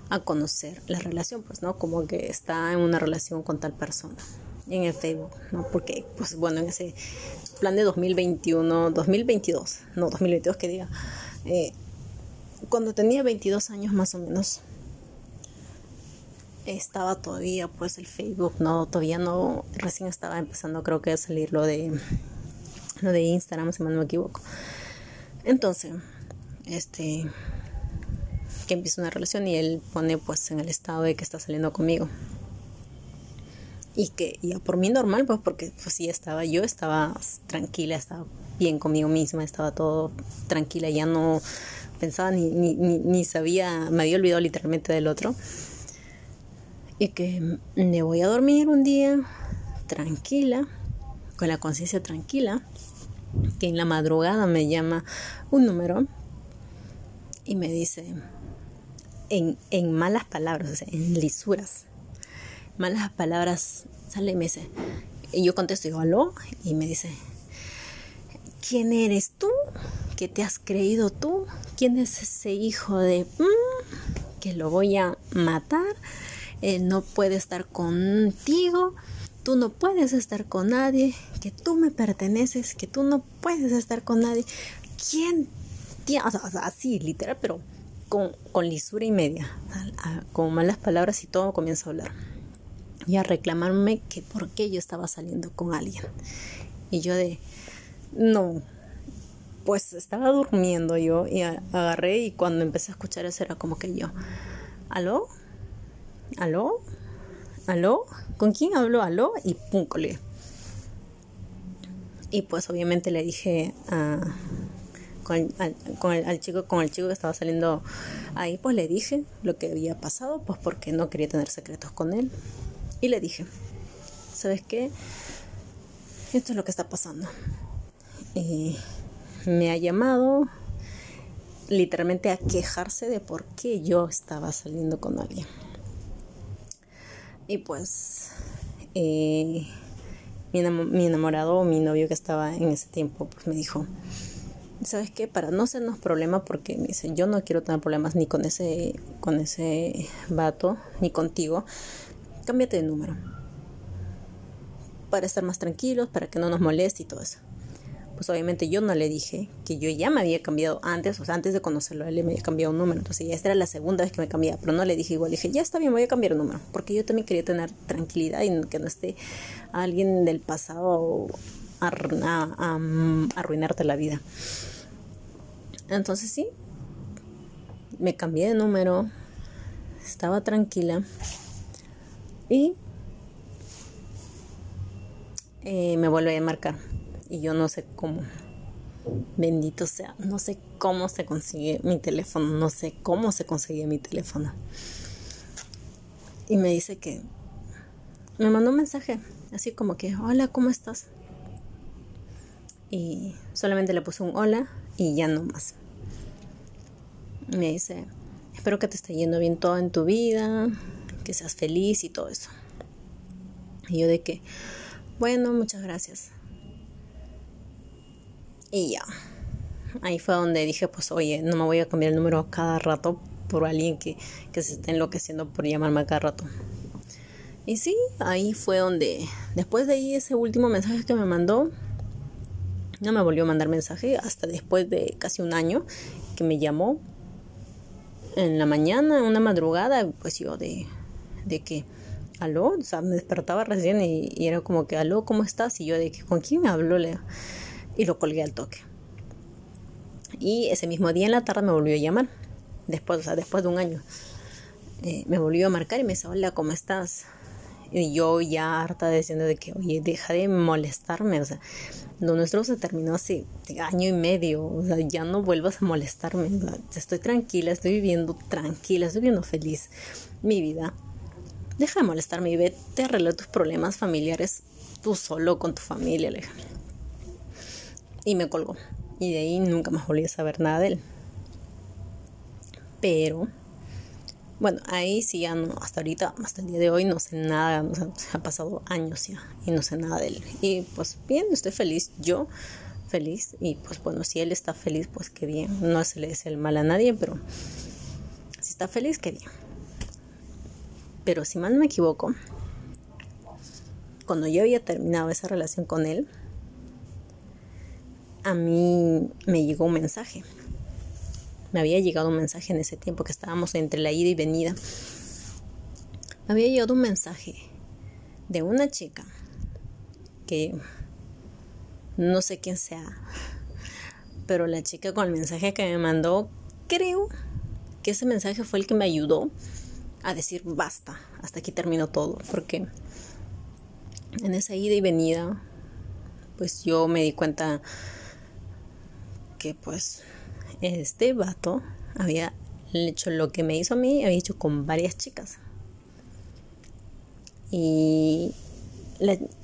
a conocer la relación, pues, ¿no? Como que está en una relación con tal persona en el Facebook, ¿no? Porque, pues, bueno, en ese plan de 2021, 2022, no, 2022 que diga, eh, cuando tenía 22 años más o menos, estaba todavía pues el Facebook, no, todavía no, recién estaba empezando creo que a salir lo de lo de Instagram, si no me equivoco. Entonces, este que empieza una relación y él pone pues en el estado de que está saliendo conmigo. Y que ya por mí normal, pues porque pues sí estaba yo, estaba tranquila, estaba bien conmigo misma, estaba todo tranquila, ya no pensaba ni, ni, ni sabía, me había olvidado literalmente del otro y que me voy a dormir un día tranquila, con la conciencia tranquila, que en la madrugada me llama un número y me dice en, en malas palabras, en lisuras, malas palabras, sale y me dice, y yo contesto, digo, aló, y me dice, ¿quién eres tú? ¿Qué te has creído tú? ¿Quién es ese hijo de... que lo voy a matar? Él no puede estar contigo, tú no puedes estar con nadie, que tú me perteneces, que tú no puedes estar con nadie. ¿Quién? O sea, así, literal, pero con, con lisura y media, con malas palabras y todo comienza a hablar. Y a reclamarme que por qué yo estaba saliendo con alguien. Y yo de, no, pues estaba durmiendo yo y agarré y cuando empecé a escuchar eso era como que yo, ¿aló? ¿Aló? ¿Aló? ¿Con quién hablo? ¿Aló? Y pum. Y pues obviamente le dije a, con, con el, al chico con el chico que estaba saliendo ahí, pues le dije lo que había pasado, pues porque no quería tener secretos con él. Y le dije, ¿sabes qué? Esto es lo que está pasando. Y me ha llamado literalmente a quejarse de por qué yo estaba saliendo con alguien. Y pues eh, mi, enamorado o mi novio que estaba en ese tiempo pues me dijo, ¿sabes qué? Para no hacernos problemas, porque me dice, yo no quiero tener problemas ni con ese, con ese vato, ni contigo, cámbiate de número. Para estar más tranquilos, para que no nos moleste y todo eso pues obviamente yo no le dije que yo ya me había cambiado antes, o sea, antes de conocerlo, él me había cambiado un número. Entonces ya esta era la segunda vez que me cambiaba, pero no le dije igual, dije, ya está bien, voy a cambiar el número, porque yo también quería tener tranquilidad y que no esté alguien del pasado a, arruinarte la vida. Entonces sí, me cambié de número, estaba tranquila y eh, me vuelve a marcar y yo no sé cómo. Bendito sea, no sé cómo se consigue mi teléfono, no sé cómo se consigue mi teléfono. Y me dice que me mandó un mensaje, así como que, hola, ¿cómo estás? Y solamente le puse un hola y ya no más. Me dice, espero que te esté yendo bien todo en tu vida, que seas feliz y todo eso. Y yo de que, bueno, muchas gracias. Y ya. Ahí fue donde dije, pues oye, no me voy a cambiar el número cada rato por alguien que, que se esté enloqueciendo por llamarme cada rato. Y sí, ahí fue donde, después de ahí ese último mensaje que me mandó, no me volvió a mandar mensaje hasta después de casi un año que me llamó en la mañana, en una madrugada, pues yo de, de que, aló, o sea, me despertaba recién y, era como que, aló, ¿cómo estás? Y yo de que, ¿con quién me habló? Le y lo colgué al toque. Y ese mismo día en la tarde me volvió a llamar, después, o sea, después de un año. Eh, me volvió a marcar y me dice, hola, ¿cómo estás? Y yo ya harta diciendo de que, oye, deja de molestarme, o sea, lo nuestro se terminó hace año y medio, o sea, ya no vuelvas a molestarme, estoy tranquila, estoy viviendo tranquila, estoy viviendo feliz mi vida. Deja de molestarme y vete a arreglar tus problemas familiares tú solo con tu familia, Alejandro y me colgó. Y de ahí nunca más volví a saber nada de él. Pero, bueno, ahí sí ya no, hasta ahorita, hasta el día de hoy no sé nada, o sea, ha pasado años ya y no sé nada de él. Y pues bien, estoy feliz, yo feliz y pues bueno, si él está feliz, pues qué bien. No se le desea el mal a nadie, pero si está feliz, qué bien. Pero si mal no me equivoco, cuando yo había terminado esa relación con él, a mí me llegó un mensaje. Me había llegado un mensaje en ese tiempo que estábamos entre la ida y venida. había llegado un mensaje de una chica que no sé quién sea, pero la chica con el mensaje que me mandó, creo que ese mensaje fue el que me ayudó a decir basta, hasta aquí terminó todo, porque en esa ida y venida, pues yo me di cuenta pues este vato había hecho lo que me hizo a mí, había hecho con varias chicas. Y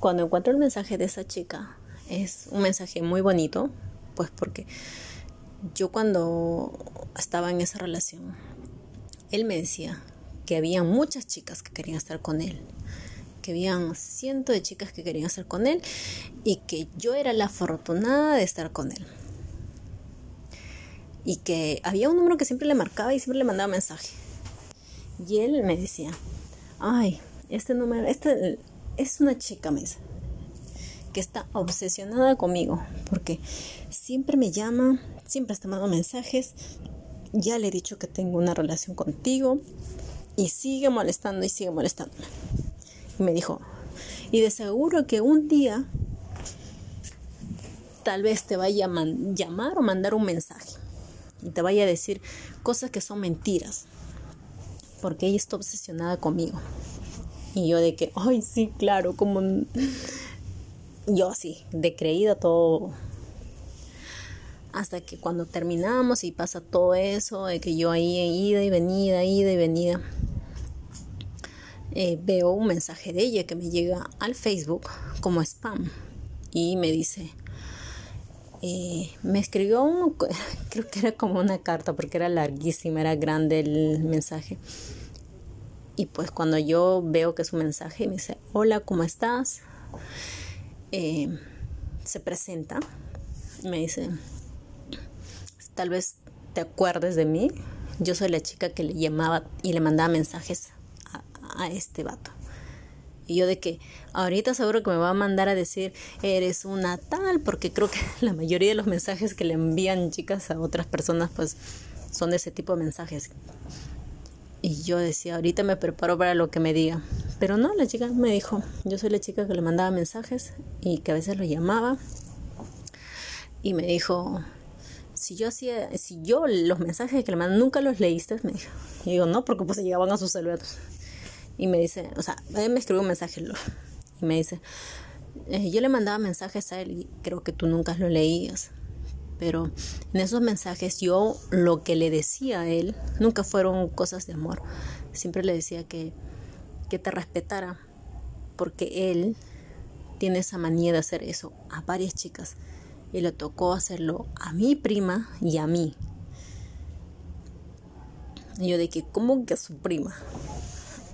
cuando encuentro el mensaje de esa chica, es un mensaje muy bonito, pues porque yo cuando estaba en esa relación, él me decía que había muchas chicas que querían estar con él, que habían cientos de chicas que querían estar con él y que yo era la afortunada de estar con él. Y que había un número que siempre le marcaba y siempre le mandaba mensaje. Y él me decía, ay, este número, este es una chica, me que está obsesionada conmigo, porque siempre me llama, siempre está mandando mensajes, ya le he dicho que tengo una relación contigo y sigue molestando y sigue molestando. Y me dijo, y de seguro que un día tal vez te vaya a llamar o mandar un mensaje y te vaya a decir cosas que son mentiras, porque ella está obsesionada conmigo. Y yo de que, ay, sí, claro, como yo así, de creída todo. Hasta que cuando terminamos y pasa todo eso, de que yo ahí ida y venida, ida y venida, eh, veo un mensaje de ella que me llega al Facebook como spam y me dice, eh, me escribió un, creo que era como una carta porque era larguísima, era grande el mensaje. Y pues cuando yo veo que es un mensaje, me dice, hola, ¿cómo estás? Eh, se presenta, me dice, tal vez te acuerdes de mí, yo soy la chica que le llamaba y le mandaba mensajes a, este vato. Y yo de que ahorita seguro que me va a mandar a decir, eres una tal, porque creo que la mayoría de los mensajes que le envían chicas a otras personas, pues son de ese tipo de mensajes. Y yo decía, ahorita me preparo para lo que me diga. Pero no, la chica me dijo, yo soy la chica que le mandaba mensajes y que a veces lo llamaba. Y me dijo, si yo hacía, si yo los mensajes que le mandaba nunca los leíste, me dijo. Y digo, no, porque pues llegaban a sus celulares. Y me dice, o sea, él me escribió un mensaje y me dice, eh, yo le mandaba mensajes a él y creo que tú nunca lo leías pero en esos mensajes yo lo que le decía a él nunca fueron cosas de amor. Siempre le decía que, que te respetara, porque él tiene esa manía de hacer eso a varias chicas y le tocó hacerlo a mi prima y a mí. Y yo de que, ¿cómo que a su prima?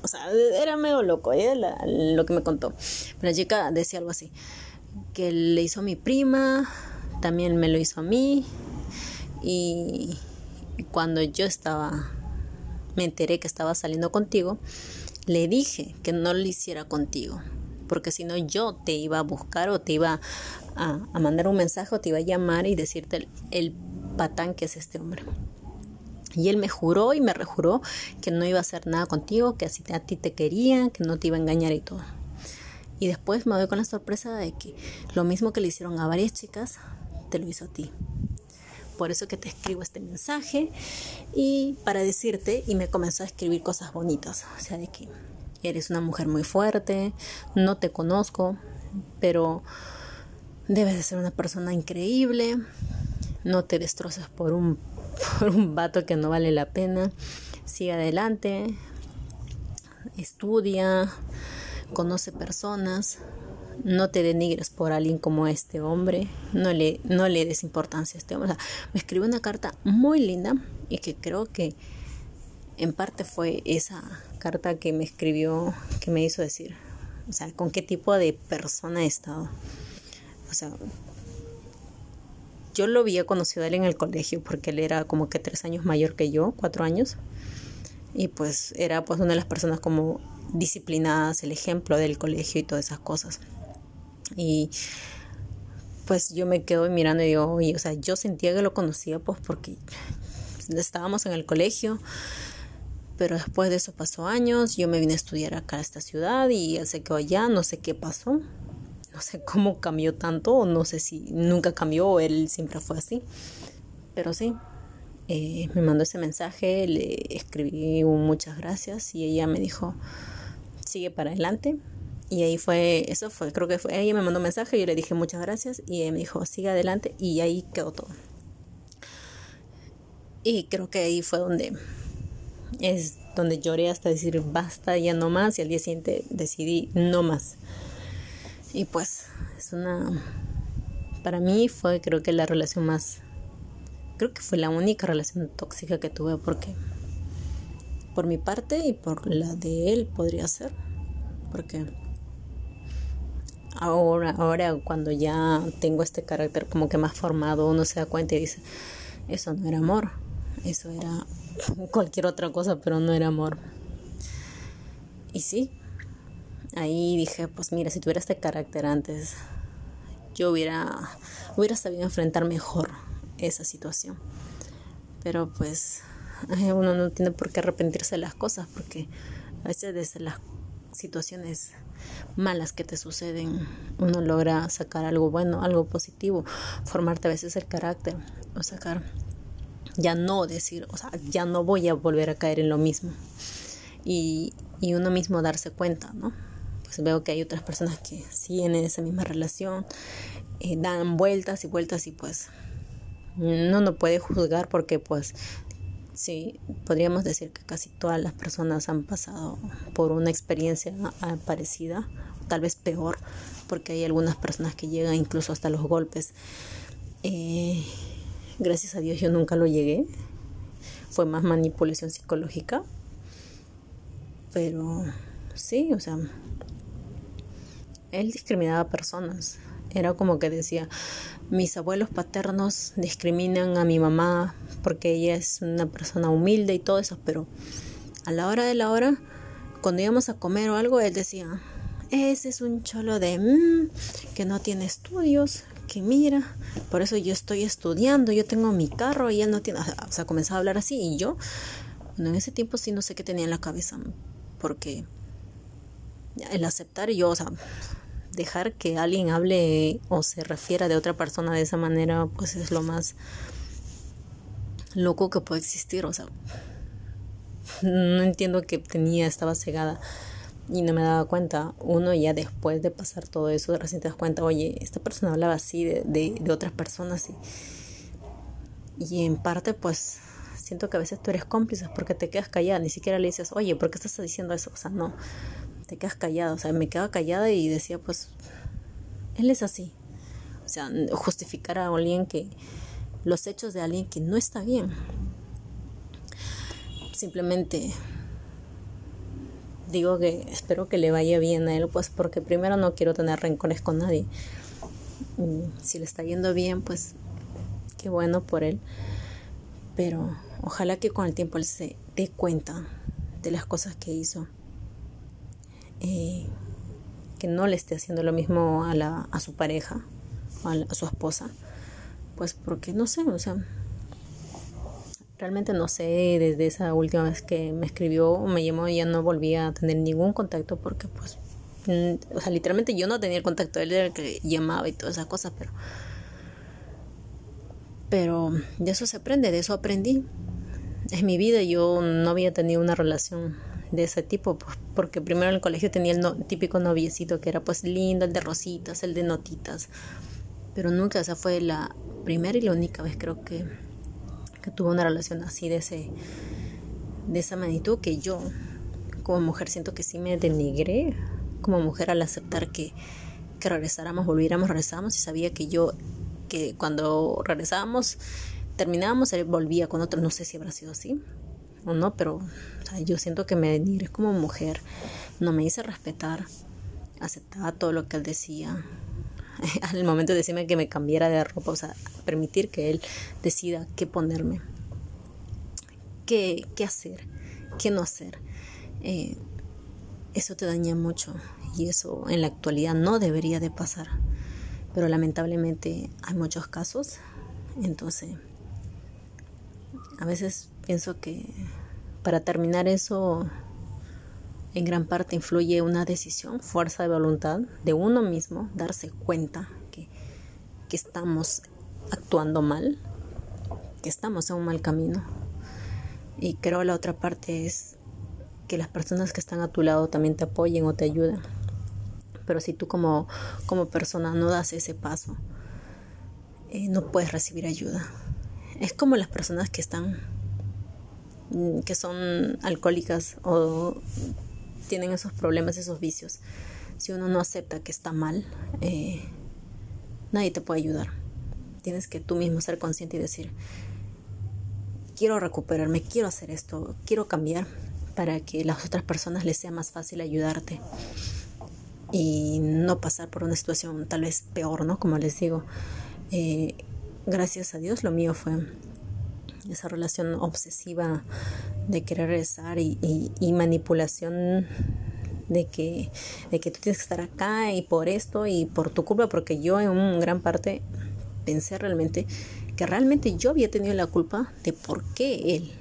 O sea, era medio loco ¿eh? lo que me contó. La chica decía algo así, que le hizo a mi prima, también me lo hizo a mí y cuando yo estaba, me enteré que estaba saliendo contigo, le dije que no lo hiciera contigo, porque si no yo te iba a buscar o te iba a, mandar un mensaje o te iba a llamar y decirte el patán que es este hombre. Y él me juró y me rejuró que no iba a hacer nada contigo, que así a ti te quería, que no te iba a engañar y todo. Y después me doy con la sorpresa de que lo mismo que le hicieron a varias chicas, te lo hizo a ti. Por eso que te escribo este mensaje y para decirte, y me comenzó a escribir cosas bonitas, o sea, de que eres una mujer muy fuerte, no te conozco, pero debes de ser una persona increíble, no te destrozas por un, por un vato que no vale la pena, sigue adelante, estudia, conoce personas, no te denigres por alguien como este hombre, no le, no le des importancia a este hombre. me escribió una carta muy linda y que creo que en parte fue esa carta que me escribió, que me hizo decir, o sea, con qué tipo de persona he estado. O sea, yo lo había conocido a él en el colegio porque él era como que tres años mayor que yo, cuatro años. Y pues era pues una de las personas como disciplinadas, el ejemplo del colegio y todas esas cosas. Y pues yo me quedo mirando y digo, o sea, yo sentía que lo conocía pues porque estábamos en el colegio pero después de eso pasó años, yo me vine a estudiar acá a esta ciudad y él se quedó allá, no sé qué pasó, no sé cómo cambió tanto, o no sé si nunca cambió o él siempre fue así, pero sí, eh, me mandó ese mensaje, le escribí muchas gracias y ella me dijo, sigue para adelante. Y ahí fue, eso fue, creo que fue, ella me mandó un mensaje, yo le dije muchas gracias y ella me dijo, sigue adelante y ahí quedó todo. Y creo que ahí fue donde es donde lloré hasta decir basta, ya no más y al día siguiente decidí no más. Y pues es una, para mí fue creo que la relación más, creo que fue la única relación tóxica que tuve porque por mi parte y por la de él podría ser, porque ahora, ahora cuando ya tengo este carácter como que más formado, uno se da cuenta y dice, eso no era amor, eso era cualquier otra cosa, pero no era amor. Y sí, ahí dije, pues mira, si tuviera este carácter antes, yo hubiera, hubiera sabido enfrentar mejor esa situación. Pero pues uno no tiene por qué arrepentirse de las cosas, porque a veces desde las situaciones malas que te suceden, uno logra sacar algo bueno, algo positivo, formarte a veces el carácter o sacar, ya no decir, o sea, ya no voy a volver a caer en lo mismo. Y, y uno mismo darse cuenta, ¿no? Pues veo que hay otras personas que siguen en esa misma relación, eh, dan vueltas y vueltas y pues no no puede juzgar porque pues sí, podríamos decir que casi todas las personas han pasado por una experiencia ah, parecida, tal vez peor, porque hay algunas personas que llegan incluso hasta los golpes. Eh, gracias a Dios yo nunca lo llegué, fue más manipulación psicológica, pero sí, o sea, él discriminaba a personas. Era como que decía, mis abuelos paternos discriminan a mi mamá porque ella es una persona humilde y todo eso, pero a la hora de la hora, cuando íbamos a comer o algo, él decía, ese es un cholo de mm, que no tiene estudios, que mira, por eso yo estoy estudiando, yo tengo mi carro y él no tiene, o sea, comenzaba a hablar así y yo, en ese tiempo sí no sé qué tenía en la cabeza, porque el aceptar yo, o sea, dejar que alguien hable o se refiera de otra persona de esa manera, pues es lo más loco que puede existir. O sea, no entiendo que tenía, estaba cegada y no me daba cuenta. Uno ya después de pasar todo eso, recién te das cuenta, oye, esta persona hablaba así de, de, otras personas y, y en parte pues siento que a veces tú eres cómplice porque te quedas callada, ni siquiera le dices, oye, ¿por qué estás diciendo eso? O sea, no, te quedas callada, o sea, me quedaba callada y decía, pues, él es así. O sea, justificar a alguien que, los hechos de alguien que no está bien. Simplemente digo que espero que le vaya bien a él, pues porque primero no quiero tener rencores con nadie. Si le está yendo bien, pues qué bueno por él. Pero ojalá que con el tiempo él se dé cuenta de las cosas que hizo eh, que no le esté haciendo lo mismo a, la, a su pareja, a, a su esposa, pues porque no sé, o sea, realmente no sé, desde esa última vez que me escribió me llamó ya no volví a tener ningún contacto porque pues, mm, o sea, literalmente yo no tenía el contacto, él era el que llamaba y todas esas cosas, pero... Pero de eso se aprende, de eso aprendí. En mi vida yo no había tenido una relación de ese tipo, pues, porque primero en el colegio tenía el típico noviecito que era pues lindo, el de rositas, el de notitas, pero nunca, esa fue la primera y la única vez creo que, que tuve una relación así de ese de esa magnitud que yo como mujer siento que sí me denigré como mujer al aceptar que, que regresáramos, volviéramos, regresábamos y sabía que yo que cuando regresábamos terminábamos, volvía con otro, no sé si habrá sido así, o no, pero yo siento que me denigré como mujer, no me hice respetar, aceptaba todo lo que él decía. Al momento de decirme que me cambiara de ropa, o sea, permitir que él decida qué ponerme, qué, qué hacer, qué no hacer. Eh, eso te daña mucho y eso en la actualidad no debería de pasar. Pero lamentablemente hay muchos casos, entonces a veces pienso que para terminar eso, en gran parte influye una decisión, fuerza de voluntad de uno mismo, darse cuenta que, que estamos actuando mal, que estamos en un mal camino. Y creo la otra parte es que las personas que están a tu lado también te apoyen o te ayuden. Pero si tú como, como persona no das ese paso, eh, no puedes recibir ayuda. Es como las personas que están, que son alcohólicas o tienen esos problemas, esos vicios. Si uno no acepta que está mal, eh, nadie te puede ayudar. Tienes que tú mismo ser consciente y decir, quiero recuperarme, quiero hacer esto, quiero cambiar para que las otras personas les sea más fácil ayudarte y no pasar por una situación tal vez peor, ¿no? Como les digo, eh, gracias a Dios lo mío fue esa relación obsesiva de querer rezar y, manipulación de que, de tú tienes que estar acá y por esto y por tu culpa, porque yo en gran parte pensé realmente que realmente yo había tenido la culpa de por qué él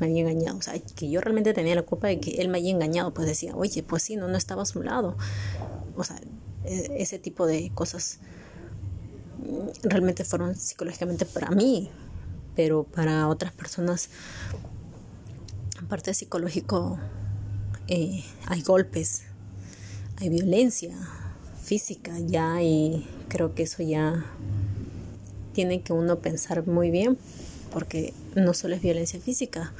me había engañado, o sea, que yo realmente tenía la culpa de que él me haya engañado, pues decía, oye, pues sí, no, no estaba a su lado, o sea, e, ese tipo de cosas realmente fueron psicológicamente para mí, pero para otras personas, aparte psicológico, eh, hay golpes, hay violencia física ya y creo que eso ya tiene que uno pensar muy bien porque no solo es violencia física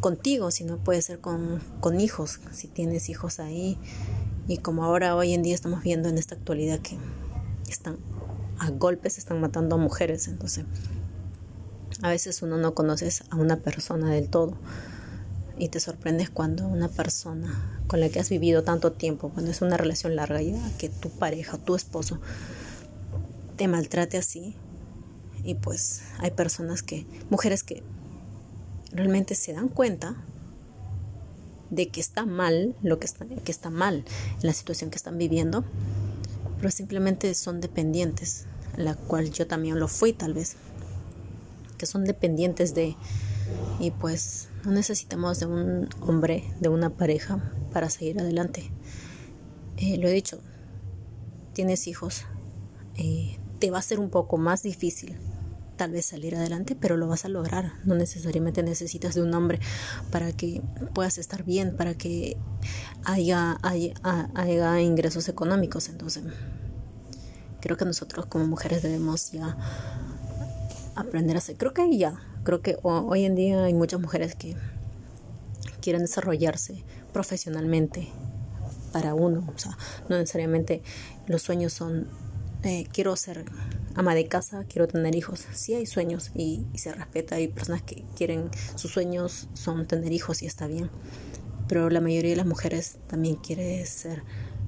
contigo, sino puede ser con, con hijos, si tienes hijos ahí. Y como ahora hoy en día estamos viendo en esta actualidad que están a golpes están matando a mujeres. Entonces, a veces uno no conoces a una persona del todo y te sorprendes cuando una persona con la que has vivido tanto tiempo, cuando es una relación larga ya, que tu pareja, tu esposo te maltrate así. Y pues hay personas que, mujeres que realmente se dan cuenta de que está mal lo que está, que está mal en la situación que están viviendo, pero simplemente son dependientes la cual yo también lo fui tal vez, que son dependientes de, y pues no necesitamos de un hombre, de una pareja para seguir adelante. Eh, lo he dicho, tienes hijos, eh, te va a ser un poco más difícil tal vez salir adelante, pero lo vas a lograr. No necesariamente necesitas de un hombre para que puedas estar bien, para que haya, haya, haya ingresos económicos. Entonces, creo que nosotros como mujeres debemos ya aprender a hacer. Creo que ya, creo que hoy en día hay muchas mujeres que quieren desarrollarse profesionalmente para uno. O sea, no necesariamente los sueños son, eh, quiero ser ama de casa, quiero tener hijos. Sí hay sueños y, y, se respeta. Hay personas que quieren, sus sueños son tener hijos y está bien. Pero la mayoría de las mujeres también quiere ser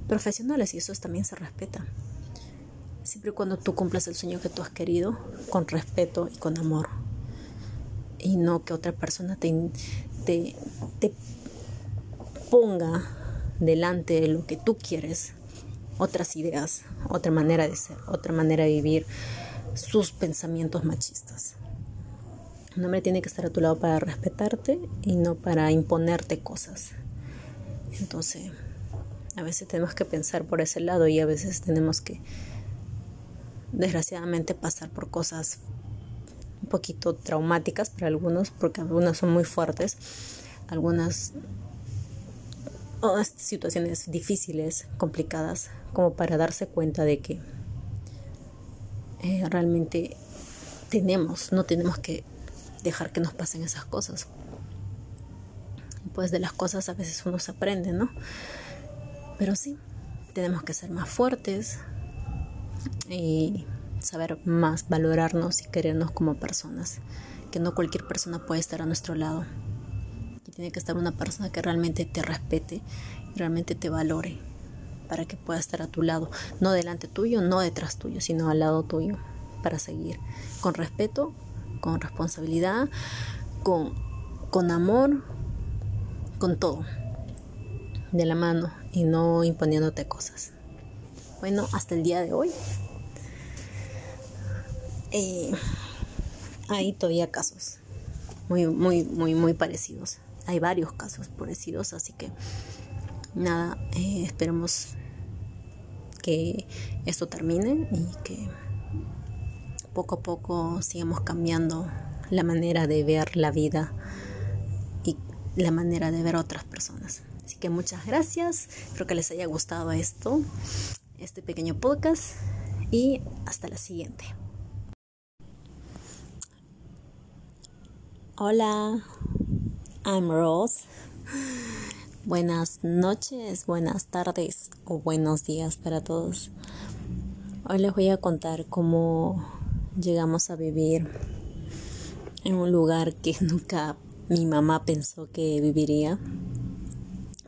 profesionales y eso también se respeta siempre y cuando tú cumplas el sueño que tú has querido, con respeto y con amor. Y no que otra persona te, te, ponga delante de lo que tú quieres, otras ideas, otra manera de ser, otra manera de vivir, sus pensamientos machistas. Un hombre tiene que estar a tu lado para respetarte y no para imponerte cosas. Entonces, a veces tenemos que pensar por ese lado y a veces tenemos que desgraciadamente pasar por cosas un poquito traumáticas para algunos, porque algunas son muy fuertes, algunas situaciones difíciles, complicadas, como para darse cuenta de que eh, realmente tenemos, no tenemos que dejar que nos pasen esas cosas. Pues de las cosas a veces uno se aprende, ¿no? Pero sí, tenemos que ser más fuertes, y saber más valorarnos y querernos como personas, que no cualquier persona puede estar a nuestro lado. Y tiene que estar una persona que realmente te respete y realmente te valore para que pueda estar a tu lado, no delante tuyo, no detrás tuyo, sino al lado tuyo para seguir con respeto, con responsabilidad, con, con amor, con todo de la mano y no imponiéndote cosas. Bueno, hasta el día de hoy eh, hay todavía casos muy, muy, muy, muy parecidos. hay varios casos parecidos, así que nada, eh, esperemos que esto termine y que poco a poco sigamos cambiando la manera de ver la vida y la manera de ver otras personas. Así que muchas gracias, espero que les haya gustado esto, este pequeño podcast y hasta la siguiente. Hola, I'm Rose. Buenas noches, buenas tardes o buenos días para todos. Hoy les voy a contar cómo llegamos a vivir en un lugar que nunca mi mamá pensó que viviría.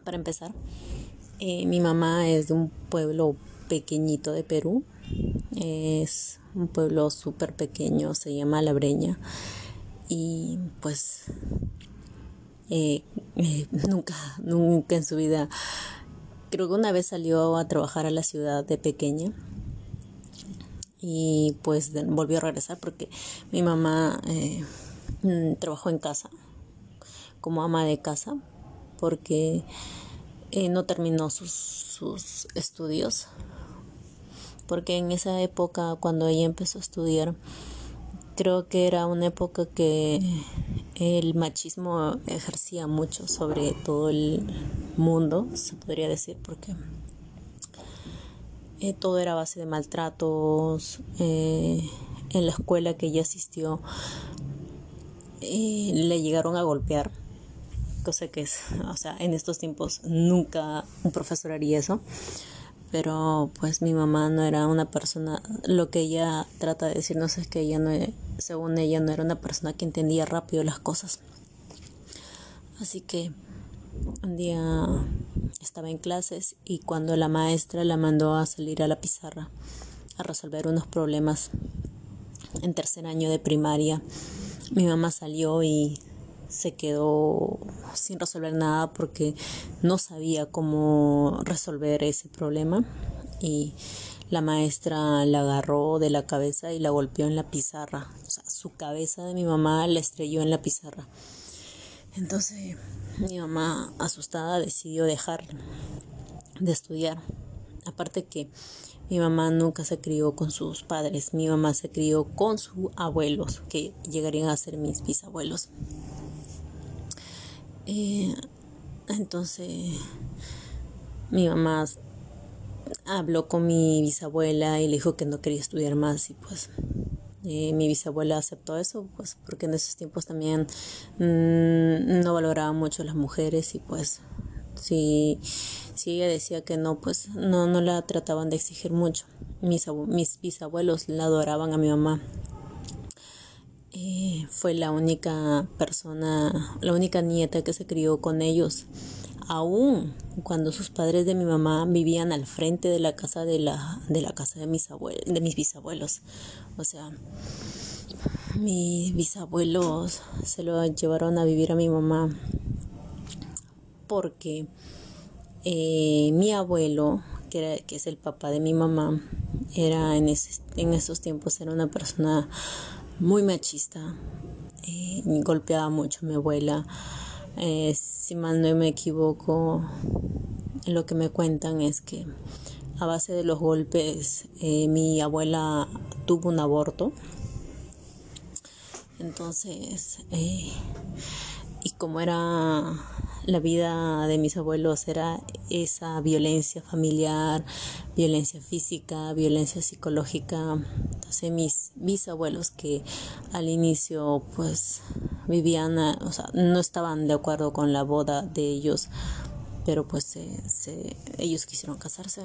Para empezar, eh, mi mamá es de un pueblo pequeñito de Perú. Es un pueblo súper pequeño, se llama La Breña. Y pues eh, eh, nunca, nunca en su vida, creo que una vez salió a trabajar a la ciudad de pequeña y pues volvió a regresar porque mi mamá eh, mm, trabajó en casa como ama de casa porque no terminó sus estudios porque en esa época cuando ella empezó a estudiar creo que era una época que el machismo ejercía mucho sobre todo el mundo, se podría decir, porque eh, todo era base de maltratos. Eh, en la escuela que ella asistió eh, le llegaron a golpear, cosa que es, o sea, en estos tiempos nunca un profesor haría eso pero pues mi mamá no era una persona, lo que ella trata de decirnos es que ella no, según ella no era una persona que entendía rápido las cosas. Así que un día estaba en clases y cuando la maestra la mandó a salir a la pizarra a resolver unos problemas en tercer año de primaria, mi mamá salió y se quedó sin resolver nada porque no sabía cómo resolver ese problema y la maestra la agarró de la cabeza y la golpeó en la pizarra. O sea, su cabeza de mi mamá la estrelló en la pizarra. Entonces mi mamá asustada decidió dejar de estudiar. Aparte que mi mamá nunca se crió con sus padres, mi mamá se crió con sus abuelos, que llegarían a ser mis bisabuelos. Eh, entonces mi mamá habló con mi bisabuela y le dijo que no quería estudiar más y pues eh, mi bisabuela aceptó eso pues porque en esos tiempos también mm, no valoraba mucho a las mujeres y pues si, si ella decía que no pues no, no la trataban de exigir mucho. Mis, mis bisabuelos la adoraban a mi mamá eh, fue la única persona, la única nieta que se crió con ellos. Aún cuando sus padres de mi mamá vivían al frente de la casa de la, de la casa de mis abuelos, de mis bisabuelos. O sea, mis bisabuelos se lo llevaron a vivir a mi mamá porque eh, mi abuelo, que, era, que es el papá de mi mamá, era en, en esos tiempos era una persona muy machista. Eh, golpeaba mucho a mi abuela. Eh, si mal no me equivoco, lo que me cuentan es que a base de los golpes eh, mi abuela tuvo un aborto. Entonces, y como era la vida de mis abuelos era esa violencia familiar, violencia física, violencia psicológica. Entonces mis bisabuelos que al inicio pues vivían, o sea, no estaban de acuerdo con la boda de ellos, pero pues se, ellos quisieron casarse.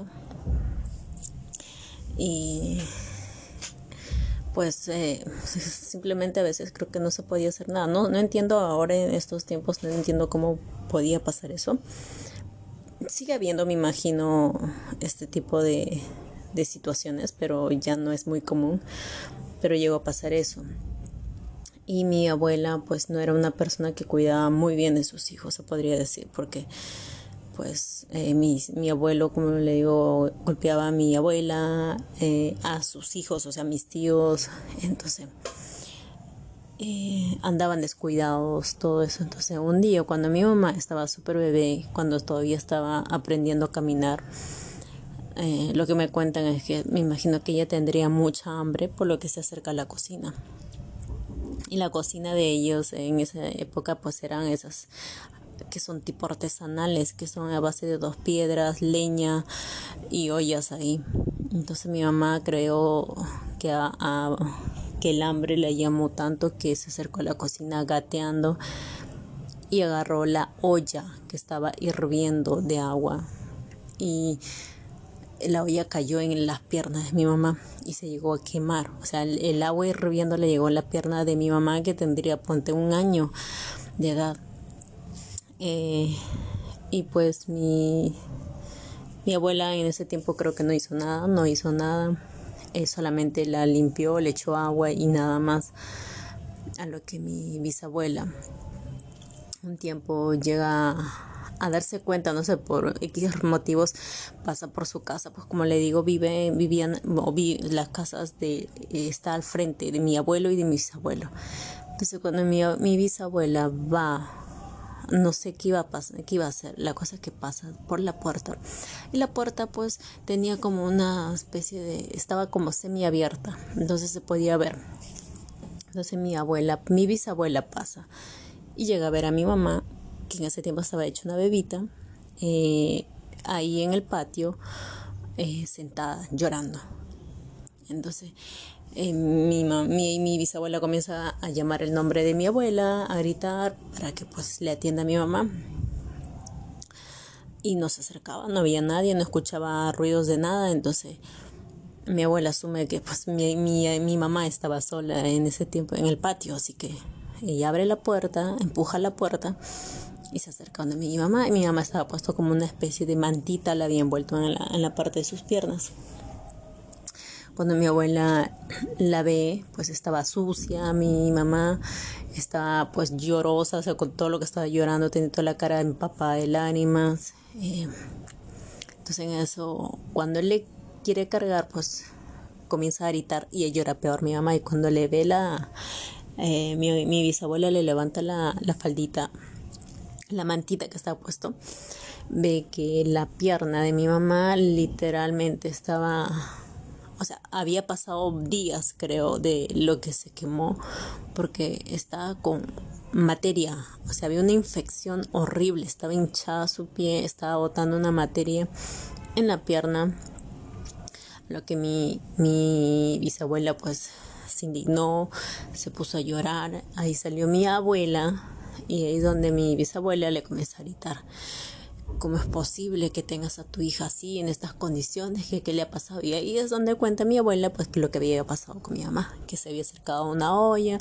Y pues eh, simplemente a veces creo que no se podía hacer nada. No, no entiendo ahora en estos tiempos, no entiendo cómo podía pasar eso. Sigue habiendo, me imagino, este tipo de, de situaciones, pero ya no es muy común. Pero llegó a pasar eso. Y mi abuela pues no era una persona que cuidaba muy bien de sus hijos, se podría decir, porque pues eh, mi, abuelo, como le digo, golpeaba a mi abuela, eh, a sus hijos, o sea, a mis tíos. Entonces, eh, andaban descuidados, todo eso. Entonces un día cuando mi mamá estaba súper bebé, cuando todavía estaba aprendiendo a caminar, lo que me cuentan es que me imagino que ella tendría mucha hambre por lo que se acerca a la cocina. Y la cocina de ellos en esa época pues eran esas que son tipo artesanales, que son a base de dos piedras, leña y ollas ahí. Entonces mi mamá creó que, el hambre le llamó tanto que se acercó a la cocina gateando y agarró la olla que estaba hirviendo de agua y la olla cayó en las piernas de mi mamá y se llegó a quemar. O sea, el, agua hirviendo le llegó a la pierna de mi mamá que tendría, ponte, un año de edad. Eh, y pues mi, mi abuela en ese tiempo creo que no hizo nada, no hizo nada. Eh, solamente la limpió, le echó agua y nada más. A lo que mi bisabuela un tiempo llega a darse cuenta, no sé, por X motivos pasa por su casa, pues como le digo, vive, vivían, o las casas de, está al frente de mi abuelo y de mi bisabuelo. Entonces cuando mi, mi bisabuela va no sé qué iba a pasar, qué iba a hacer. La cosa que pasa por la puerta. Y la puerta pues tenía como una especie de estaba como semiabierta, entonces se podía ver. Entonces mi abuela, mi bisabuela pasa y llega a ver a mi mamá que en ese tiempo estaba hecha una bebita, eh, ahí en el patio, eh, sentada, llorando. Entonces, eh, mi, mi, mi, bisabuela comienza a llamar el nombre de mi abuela, a gritar para que pues le atienda a mi mamá. Y no se acercaba, no había nadie, no escuchaba ruidos de nada, entonces mi abuela asume que pues mi, mi, mi mamá estaba sola en ese tiempo en el patio, así que ella abre la puerta, empuja la puerta y se acerca donde mi mamá. Y mi mamá estaba puesto como una especie de mantita, la había envuelto en la, en la parte de sus piernas. Cuando mi abuela la ve, pues estaba sucia, mi mamá estaba pues llorosa, o sea, con todo lo que estaba llorando, tenía toda la cara empapada de lágrimas. Eh, entonces en eso, cuando él le quiere cargar, pues comienza a gritar y ella llora peor mi mamá y cuando le ve la... Eh, mi, bisabuela le levanta la, la faldita la mantita que estaba puesto, ve que la pierna de mi mamá literalmente estaba, o sea, había pasado días creo de lo que se quemó porque estaba con materia, o sea, había una infección horrible, estaba hinchada su pie, estaba botando una materia en la pierna, lo que mi, mi bisabuela pues se indignó, se puso a llorar, ahí salió mi abuela, y ahí es donde mi bisabuela le comienza a gritar, ¿cómo es posible que tengas a tu hija así, en estas condiciones? ¿Qué, le ha pasado? Y ahí es donde cuenta mi abuela, pues, que lo que había pasado con mi mamá, que se había acercado a una olla,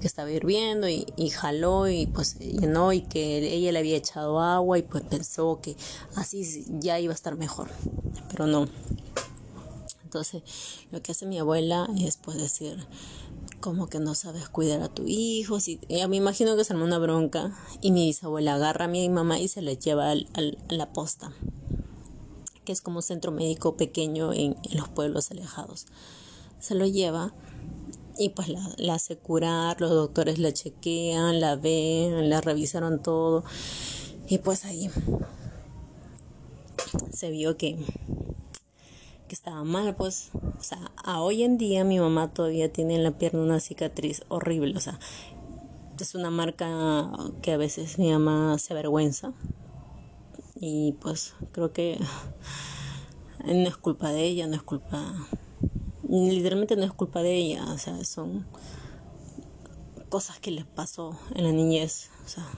que estaba hirviendo y, y jaló y pues llenó y que ella le había echado agua y pues pensó que así ya iba a estar mejor, pero no. Entonces, lo que hace mi abuela es pues decir, como que no sabes cuidar a tu hijo. Si, ya me imagino que se armó una bronca y mi bisabuela agarra a mi mamá y se la lleva al, a la posta, que es como un centro médico pequeño en, los pueblos alejados. Se lo lleva y pues la, la, hace curar, los doctores la chequean, la ven, la revisaron todo y pues ahí se vio que que estaba mal, pues, o sea, a hoy en día mi mamá todavía tiene en la pierna una cicatriz horrible, o sea, es una marca que a veces mi mamá se avergüenza y pues creo que no es culpa de ella, no es culpa, literalmente no es culpa de ella, o sea, son cosas que les pasó en la niñez, o sea,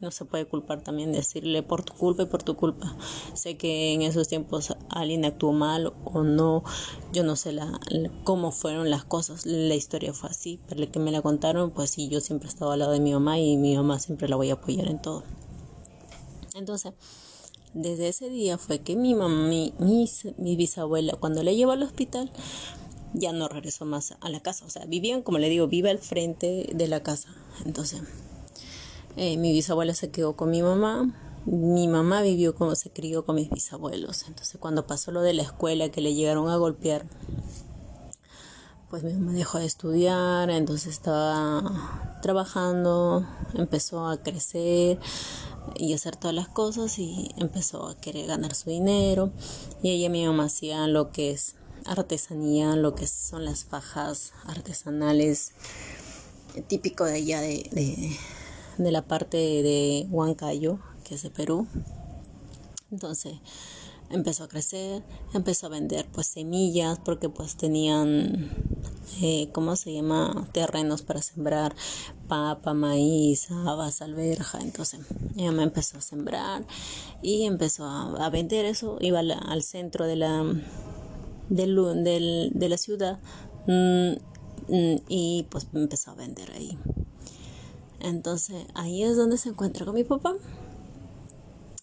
no se puede culpar también decirle por tu culpa y por tu culpa. Sé que en esos tiempos alguien actuó mal o no, yo no sé la, cómo fueron las cosas, la historia fue así, pero el que me la contaron, pues sí, yo siempre he estado al lado de mi mamá y mi mamá siempre la voy a apoyar en todo. Entonces, desde ese día fue que mi mamá, mi, mi bisabuela, cuando le llevó al hospital, ya no regresó más a la casa. O sea, vivían, como le digo, vive al frente de la casa. Entonces, eh, mi bisabuela se quedó con mi mamá. Mi mamá vivió como se crió con mis bisabuelos. Entonces cuando pasó lo de la escuela que le llegaron a golpear, pues mi mamá dejó de estudiar, entonces estaba trabajando, empezó a crecer y hacer todas las cosas y empezó a querer ganar su dinero y ella mi mamá hacían lo que es artesanía, lo que son las fajas artesanales típico de allá de la parte de Huancayo, que es de Perú. Entonces, empezó a crecer, empezó a vender pues semillas porque pues tenían, eh, ¿cómo se llama? Terrenos para sembrar papa, maíz, habas, alberja. Entonces ella me empezó a sembrar y empezó a, vender eso. Iba al, centro de la, de la ciudad mm, mm, y pues empezó a vender ahí. Entonces ahí es donde se encuentra con mi papá.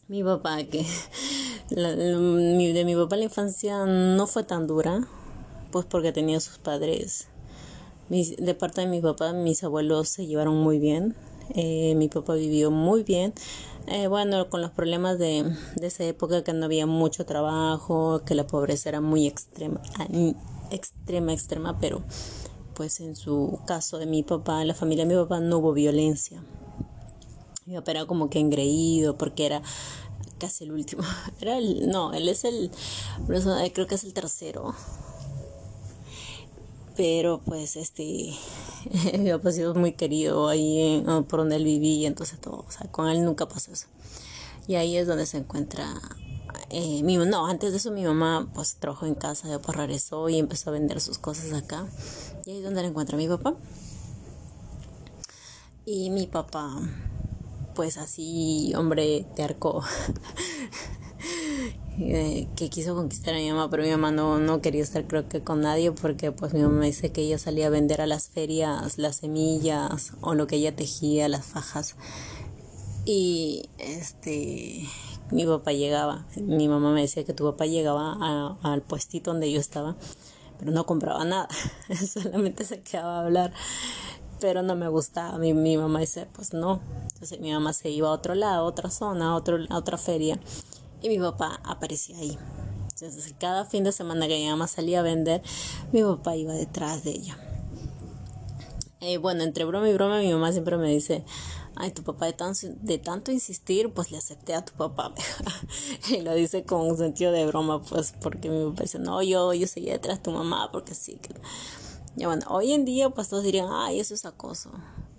Mi papá que de mi papá la infancia no fue tan dura, pues porque tenía sus padres. de parte de mi papá, mis abuelos se llevaron muy bien. Eh, mi papá vivió muy bien. Eh, bueno, con los problemas de, de, esa época que no había mucho trabajo, que la pobreza era muy extrema, extrema, extrema, pero pues en su caso de mi papá, en la familia de mi papá no hubo violencia. Mi papá era como que engreído porque era casi el último. Era no, él es el, creo que es el tercero. Pero pues este, mi papá ha sido muy querido ahí por donde él vivía, entonces todo, o sea, con él nunca pasó eso. Y ahí es donde se encuentra eh, no, antes de eso mi mamá pues trabajó en casa, después regresó y empezó a vender sus cosas acá. Y ahí es donde la encuentra mi papá. Y mi papá pues así, hombre terco, eh, que quiso conquistar a mi mamá, pero mi mamá no, no quería estar creo que con nadie porque pues mi mamá dice que ella salía a vender a las ferias las semillas o lo que ella tejía, las fajas. Y este mi papá llegaba, mi mamá me decía que tu papá llegaba al puestito donde yo estaba, pero no compraba nada, solamente se quedaba a hablar pero no me gustaba. Mi, mi mamá dice, pues no. Entonces mi mamá se iba a otro lado, a otra zona, a, otro, a otra feria. Y mi papá aparecía ahí. Entonces cada fin de semana que mi mamá salía a vender, mi papá iba detrás de ella. Y bueno, entre broma y broma, mi mamá siempre me dice, ay, tu papá de, de tanto insistir, pues le acepté a tu papá. y lo dice con un sentido de broma, pues porque mi papá dice, no, yo, yo seguía detrás de tu mamá, porque sí. Ya bueno, hoy en día pues todos dirían, ay, eso es acoso.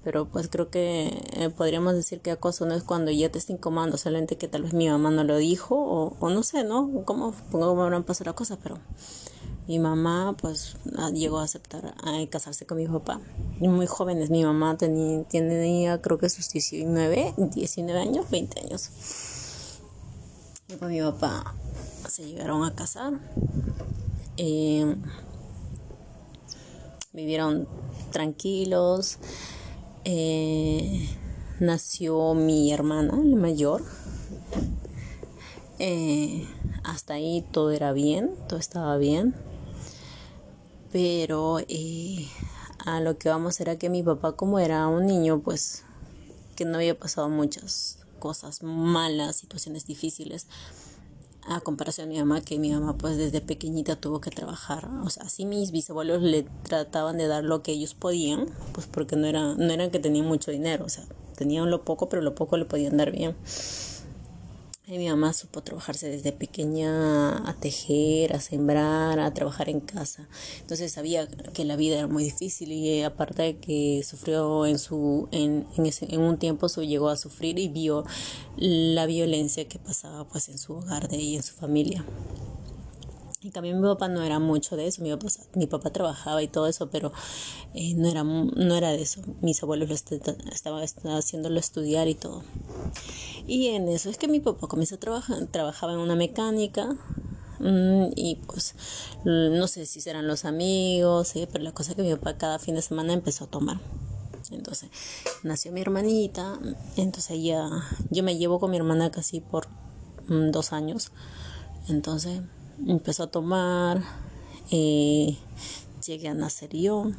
Pero pues creo que eh, podríamos decir que acoso no es cuando ya te estén incomodando, solamente que tal vez mi mamá no lo dijo o, o no sé, ¿no? ¿Cómo, cómo habrán pasado las cosas? Pero mi mamá pues ah, llegó a aceptar casarse con mi papá. Muy jóvenes, mi mamá tenía, tenía creo que sus 19, 19 años, 20 años. Y con mi papá se llegaron a casar. Eh, vivieron tranquilos. Eh, nació mi hermana, la mayor. Eh, hasta ahí todo era bien, todo estaba bien. Pero eh, a lo que vamos era que mi papá, como era un niño, pues que no había pasado muchas cosas malas, situaciones difíciles, a comparación de mi mamá, que mi mamá pues desde pequeñita tuvo que trabajar. O sea, así mis bisabuelos le trataban de dar lo que ellos podían, pues porque no, era, no eran que tenían mucho dinero, o sea, tenían lo poco, pero lo poco le podían dar bien. Mi mamá supo trabajarse desde pequeña a tejer, a sembrar, a trabajar en casa. Entonces sabía que la vida era muy difícil y aparte de que sufrió en su en, en, ese, en un tiempo su, llegó a sufrir y vio la violencia que pasaba pues en su hogar de y en su familia. Y también mi papá no era mucho de eso, mi papá, mi papá trabajaba y todo eso, pero eh, no, era, no era de eso. Mis abuelos lo estaban haciéndolo estudiar y todo. Y en eso es que mi papá comenzó a trabajar, trabajaba en una mecánica mm, y pues no sé si serán los amigos, pero la cosa que mi papá cada fin de semana empezó a tomar. Entonces nació mi hermanita, entonces ya yo me llevo con mi hermana casi por mm, dos años. Entonces empezó a tomar, eh, llegué a nacer yo.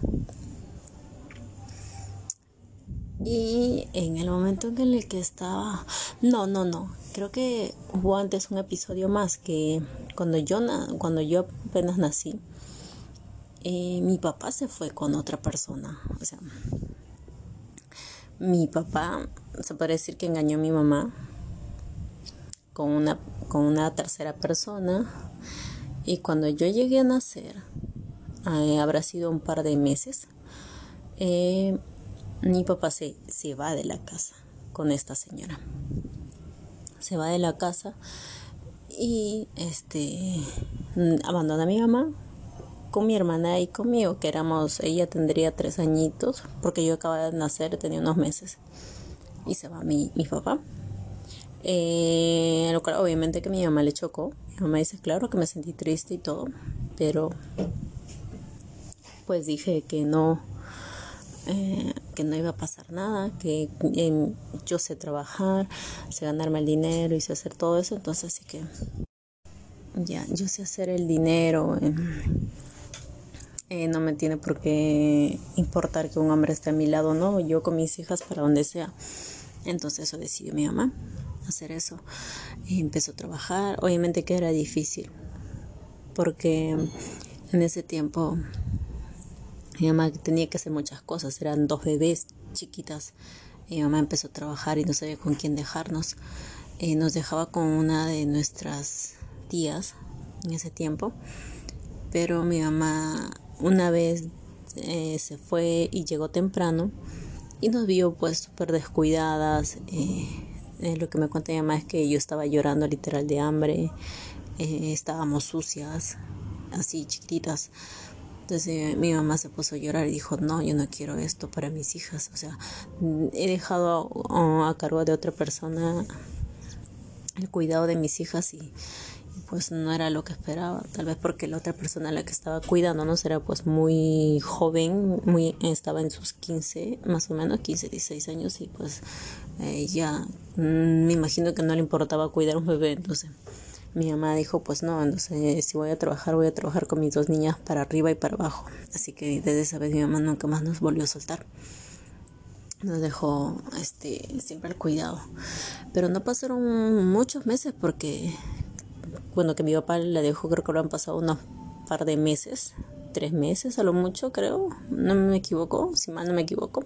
Y en el momento en el que estaba, no, no, no, creo que hubo antes un episodio más que cuando yo, cuando yo apenas nací, eh, mi papá se fue con otra persona. O sea, mi papá se puede decir que engañó a mi mamá con una, con una tercera persona. Y cuando yo llegué a nacer, eh, habrá sido un par de meses, eh, mi papá se, se va de la casa con esta señora. Se va de la casa y este abandona a mi mamá con mi hermana y conmigo, que éramos, ella tendría tres añitos, porque yo acababa de nacer, tenía unos meses, y se va mi, mi papá. Eh, lo cual obviamente que mi mamá le chocó. Mi mamá dice, claro que me sentí triste y todo, pero pues dije que no, eh, que no iba a pasar nada, que em, yo sé trabajar, sé ganarme el dinero y sé hacer todo eso, entonces sí que ya, yo sé hacer el dinero. Eh, no me tiene por qué importar que un hombre esté a mi lado, no, yo con mis hijas para donde sea. Entonces eso decidió mi mamá, hacer eso. Y empezó a trabajar, obviamente que era difícil, porque en ese tiempo mi mamá tenía que hacer muchas cosas, eran dos bebés chiquitas. Mi mamá empezó a trabajar y no sabía con quién dejarnos. Eh, nos dejaba con una de nuestras tías en ese tiempo, pero mi mamá una vez eh, se fue y llegó temprano y nos vio pues súper descuidadas. Eh, eh, lo que me cuenta mi mamá es que yo estaba llorando literal de hambre, estábamos sucias, así chiquititas. Entonces mi mamá se puso a llorar y dijo, no, yo no quiero esto para mis hijas. O sea, he dejado a cargo de otra persona el cuidado de mis hijas y, pues no era lo que esperaba, tal vez porque la otra persona a la que estaba cuidando no era pues muy joven, muy estaba en sus 15, más o menos 15, 16 años y pues eh, ya mm, me imagino que no le importaba cuidar un bebé, entonces mi mamá dijo pues no, entonces si voy a trabajar voy a trabajar con mis dos niñas para arriba y para abajo, así que desde esa vez mi mamá nunca más nos volvió a soltar. Nos dejó este siempre el cuidado. Pero no pasaron muchos meses porque bueno, que mi papá la dejó, creo que lo han pasado unos par de meses, tres meses a lo mucho, creo, no me equivoco, si mal no me equivoco.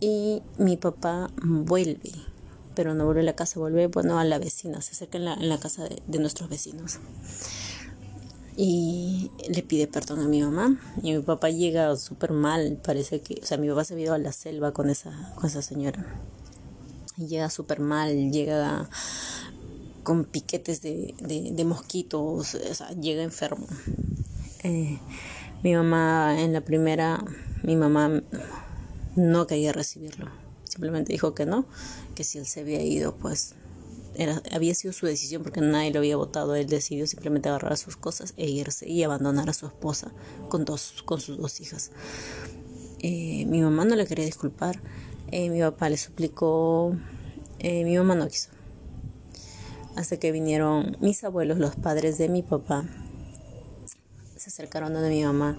Y mi papá vuelve, pero no vuelve a la casa, vuelve, bueno, a la vecina, se acerca en la, en la casa de, nuestros vecinos. Y le pide perdón a mi mamá. Y mi papá llega súper mal, parece que, o sea, mi papá se ha ido a la selva con esa, con esa señora. Y llega súper mal, llega con piquetes de, de, mosquitos, llega enfermo. Eh, mi mamá en la primera, mi mamá no quería recibirlo, simplemente dijo que no, que si él se había ido, pues era, había sido su decisión porque nadie lo había votado, él decidió simplemente agarrar sus cosas e irse y abandonar a su esposa con, dos, con sus dos hijas. Eh, mi mamá no le quería disculpar, eh, mi papá le suplicó, mi mamá no quiso hasta que vinieron mis abuelos, los padres de mi papá. Se acercaron a mi mamá,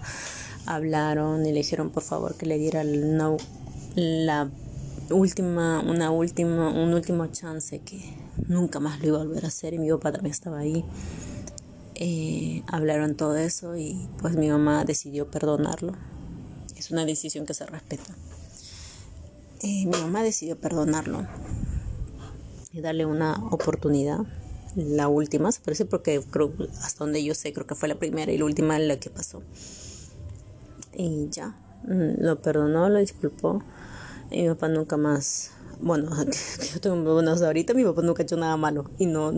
hablaron y le dijeron por favor que le diera la última, una última, un último chance que nunca más lo iba a volver a hacer y mi papá también estaba ahí. Eh, hablaron todo eso y pues mi mamá decidió perdonarlo. Es una decisión que se respeta. Eh, mi mamá decidió perdonarlo y darle una oportunidad. La última, se parece porque creo, hasta donde yo sé, creo que fue la primera y la última la que pasó. Y ya, mm, lo perdonó, lo disculpó. Y mi papá nunca más, bueno, yo tengo buenos ahorita mi papá nunca ha hecho nada malo y no,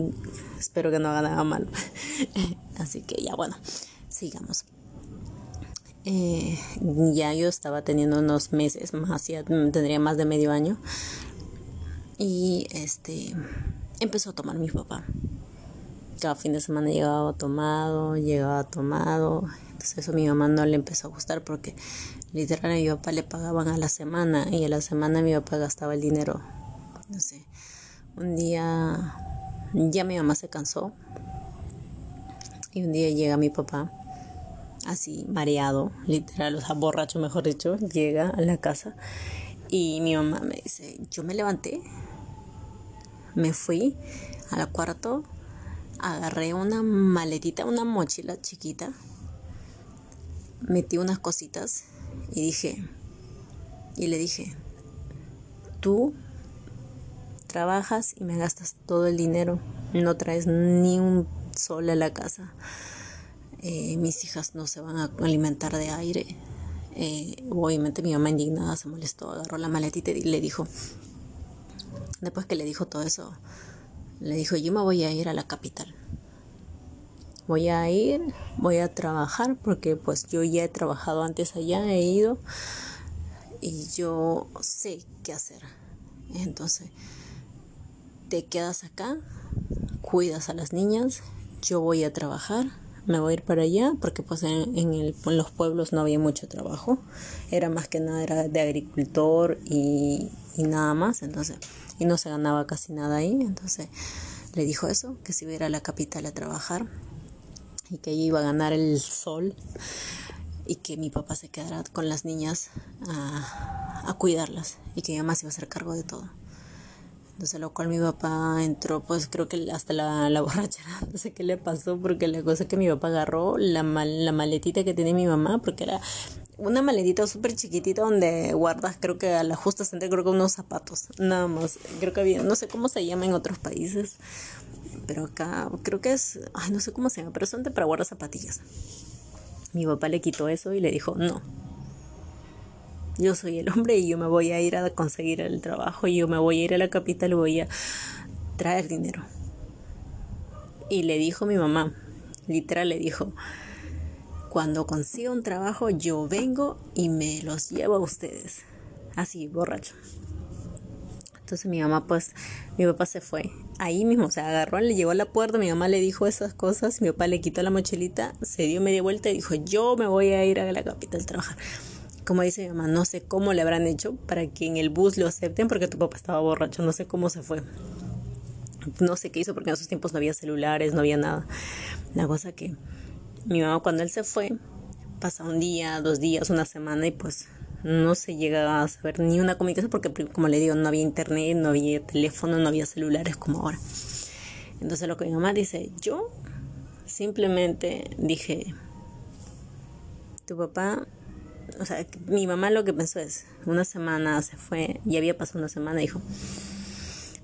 espero que no haga nada malo. Así que ya, bueno, sigamos. Eh, ya yo estaba teniendo unos meses más, ya tendría más de medio año y este empezó a tomar mi papá. Cada fin de semana llegaba tomado, llegaba tomado. Entonces eso a mi mamá no le empezó a gustar porque literal a mi papá le pagaban a la semana y a la semana mi papá gastaba el dinero. No sé. Un día ya mi mamá se cansó y un día llega mi papá así mareado, literal, o sea, borracho mejor dicho, llega a la casa y mi mamá me dice, yo me levanté, me fui al cuarto, agarré una maletita, una mochila chiquita, metí unas cositas y dije, y le dije, tú trabajas y me gastas todo el dinero, no traes ni un sol a la casa, eh, mis hijas no se van a alimentar de aire. Eh, obviamente mi mamá indignada se molestó, agarró la maletita y le dijo, después que le dijo todo eso, le dijo, yo me voy a ir a la capital. Voy a ir, voy a trabajar porque pues yo ya he trabajado antes allá, he ido y yo sé qué hacer. Entonces, te quedas acá, cuidas a las niñas, yo voy a trabajar, me voy a ir para allá porque pues en, en, los pueblos no había mucho trabajo, era más que nada era de agricultor y, y nada más, entonces, y no se ganaba casi nada ahí, entonces le dijo eso, que si iba a la capital a trabajar y que ella iba a ganar el sol y que mi papá se quedara con las niñas a, a cuidarlas y que ella más iba a hacer cargo de todo. Entonces, lo cual mi papá entró, pues creo que hasta la, la borrachera, no sé qué le pasó, porque la cosa es que mi papá agarró la, mal, la maletita que tenía mi mamá, porque era una maletita súper chiquitita donde guardas, creo que a la justa central, creo que unos zapatos, nada más. Creo que había, no sé cómo se llama en otros países, pero acá creo que es, ay, no sé cómo se llama, pero son de para guardar zapatillas. Mi papá le quitó eso y le dijo, no, yo soy el hombre y yo me voy a ir a conseguir el trabajo, yo me voy a ir a la capital y voy a traer dinero. Y le dijo mi mamá, literal le dijo, cuando consiga un trabajo yo vengo y me los llevo a ustedes. Así, borracho. Entonces mi mamá, pues, mi papá se fue. Ahí mismo, se agarró, le llegó a la puerta, mi mamá le dijo esas cosas, mi papá le quitó la mochilita, se dio media vuelta y dijo, yo me voy a ir a la capital a trabajar como dice mi mamá, no sé cómo le habrán hecho para que en el bus lo acepten porque tu papá estaba borracho, no sé cómo se fue. No sé qué hizo porque en esos tiempos no había celulares, no había nada. La cosa que mi mamá cuando él se fue, pasa un día, dos días, una semana y pues no se llega a saber ni una comunicación porque como le digo, no había internet, no había teléfono, no había celulares como ahora. Entonces lo que mi mamá dice, yo simplemente dije, tu papá o sea, mi mamá lo que pensó es, una semana se fue, y había pasado una semana, dijo,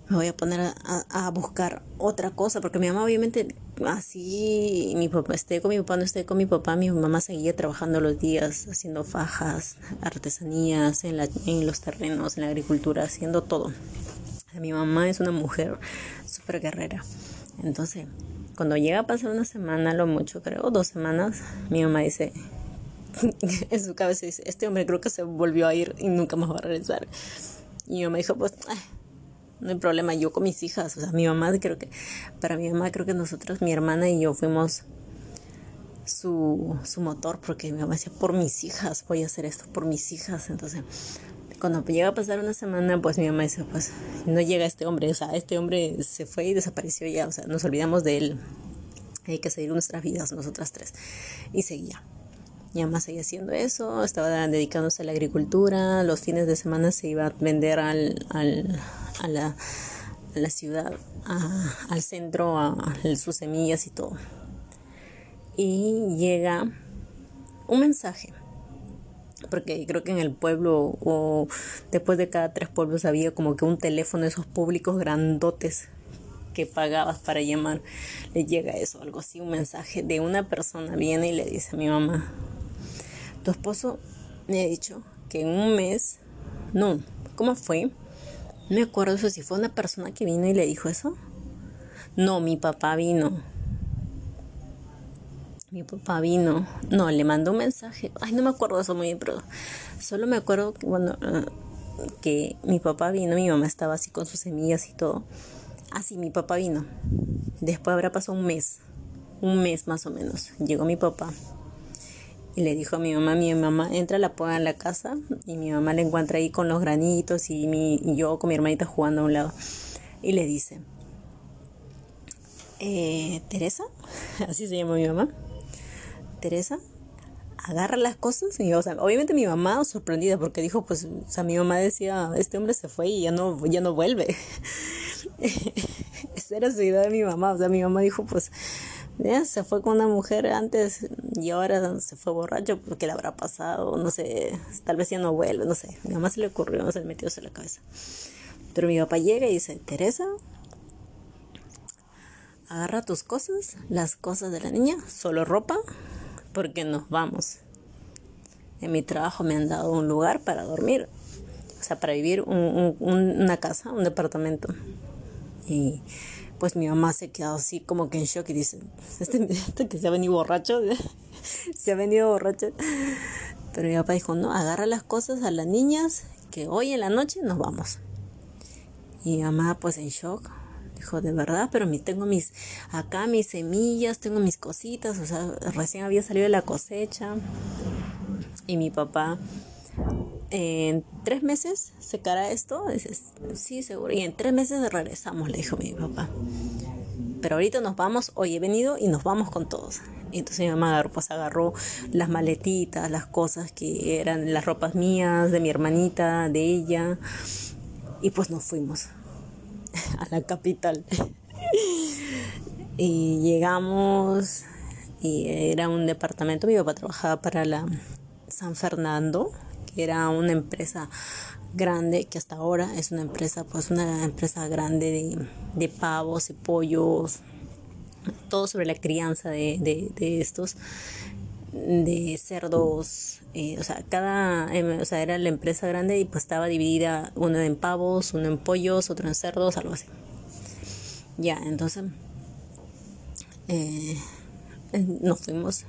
me voy a poner a, a, buscar otra cosa, porque mi mamá obviamente así, mi papá esté con mi papá, no esté con mi papá, mi mamá seguía trabajando los días, haciendo fajas, artesanías, en, la, en los terrenos, en la agricultura, haciendo todo. Mi mamá es una mujer súper guerrera. Entonces, cuando llega a pasar una semana, lo mucho creo, dos semanas, mi mamá dice, en su cabeza dice, este hombre creo que se volvió a ir y nunca más va a regresar. Y yo me dijo, pues, no hay problema, yo con mis hijas, o sea, mi mamá creo que, para mi mamá creo que nosotros, mi hermana y yo fuimos su, su motor, porque mi mamá decía, por mis hijas, voy a hacer esto, por mis hijas. Entonces, cuando llega a pasar una semana, pues mi mamá dice, pues, no llega este hombre, o sea, este hombre se fue y desapareció ya, o sea, nos olvidamos de él. Hay que seguir nuestras vidas, nosotras tres. Y seguía. Mi mamá seguía haciendo eso, estaba dedicándose a la agricultura, los fines de semana se iba a vender al, al, a, la, a, la, ciudad, al centro, a, sus semillas y todo. Y llega un mensaje, porque creo que en el pueblo o después de cada tres pueblos había como que un teléfono esos públicos grandotes que pagabas para llamar, le llega eso, algo así, un mensaje de una persona viene y le dice a mi mamá, tu esposo me ha dicho que en un mes, no, ¿cómo fue? No me acuerdo eso, si fue una persona que vino y le dijo eso. No, mi papá vino. Mi papá vino. No, le mandó un mensaje. Ay, no me acuerdo eso muy bien, pero solo me acuerdo que, bueno, ah, que mi papá vino, mi mamá estaba así con sus semillas y todo. Ah, sí, mi papá vino. Después habrá pasado un mes. Un mes más o menos. Llegó mi papá y le dijo a mi mamá, mi mamá entra, la ponga en la casa y mi mamá le encuentra ahí con los granitos y, mi, yo con mi hermanita jugando a un lado. Y le dice, eh, Teresa, así se llama mi mamá, Teresa, agarra las cosas y o sea, obviamente mi mamá sorprendida porque dijo, pues, o sea, mi mamá decía, este hombre se fue y ya no, ya no vuelve. Esa era su idea de mi mamá, o sea, mi mamá dijo, pues, se fue con una mujer antes y ahora se fue borracho porque le habrá pasado, no sé, tal vez ya no vuelve, no sé. Nada más se le ocurrió, no se le metió en la cabeza. Pero mi papá llega y dice, Teresa, agarra tus cosas, las cosas de la niña, solo ropa, porque nos vamos. En mi trabajo me han dado un lugar para dormir, o sea, para vivir una casa, un departamento. Y pues mi mamá se quedó así como que en shock y dice, este, que se ha venido borracho, se ha venido borracho. Pero mi papá dijo, no, agarra las cosas a las niñas que hoy en la noche nos vamos. Y mi mamá pues en shock, dijo, de verdad, pero tengo mis, acá mis semillas, tengo mis cositas, o sea, recién había salido de la cosecha. Y mi papá en tres meses secará esto. Dices, sí, seguro. Y en tres meses regresamos, le dijo mi papá. Pero ahorita nos vamos, hoy he venido y nos vamos con todos. Y entonces mi mamá agarró, pues agarró las maletitas, las cosas que eran las ropas mías, de mi hermanita, de ella. Y pues nos fuimos a la capital. y llegamos y era un departamento, mi papá trabajaba para la San Fernando, que era una empresa grande, que hasta ahora es una empresa, pues una empresa grande de, pavos y pollos, todo sobre la crianza de, estos de cerdos, eh, o sea, cada, em, o sea, era la empresa grande y pues estaba dividida uno en pavos, uno en pollos, otro en cerdos, algo así. Ya, entonces eh, nos fuimos,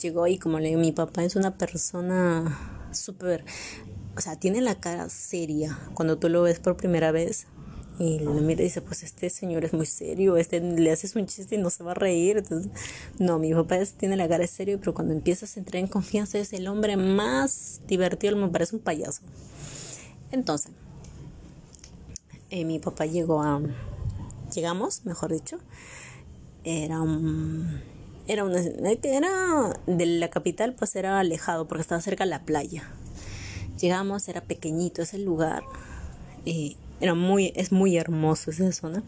llegó y como le digo, mi papá es una persona súper, o sea, tiene la cara seria cuando tú lo ves por primera vez. Y lo mira y dice, pues este señor es muy serio, este le haces un chiste y no se va a reír. Entonces, no, mi papá tiene la cara serio, pero cuando empiezas a entrar en confianza es el hombre más divertido, me parece un payaso. Entonces, eh, mi papá llegó a, llegamos, mejor dicho, era un era una era de la capital pues era alejado porque estaba cerca de la playa. Llegamos era pequeñito ese lugar era muy es muy hermoso esa zona.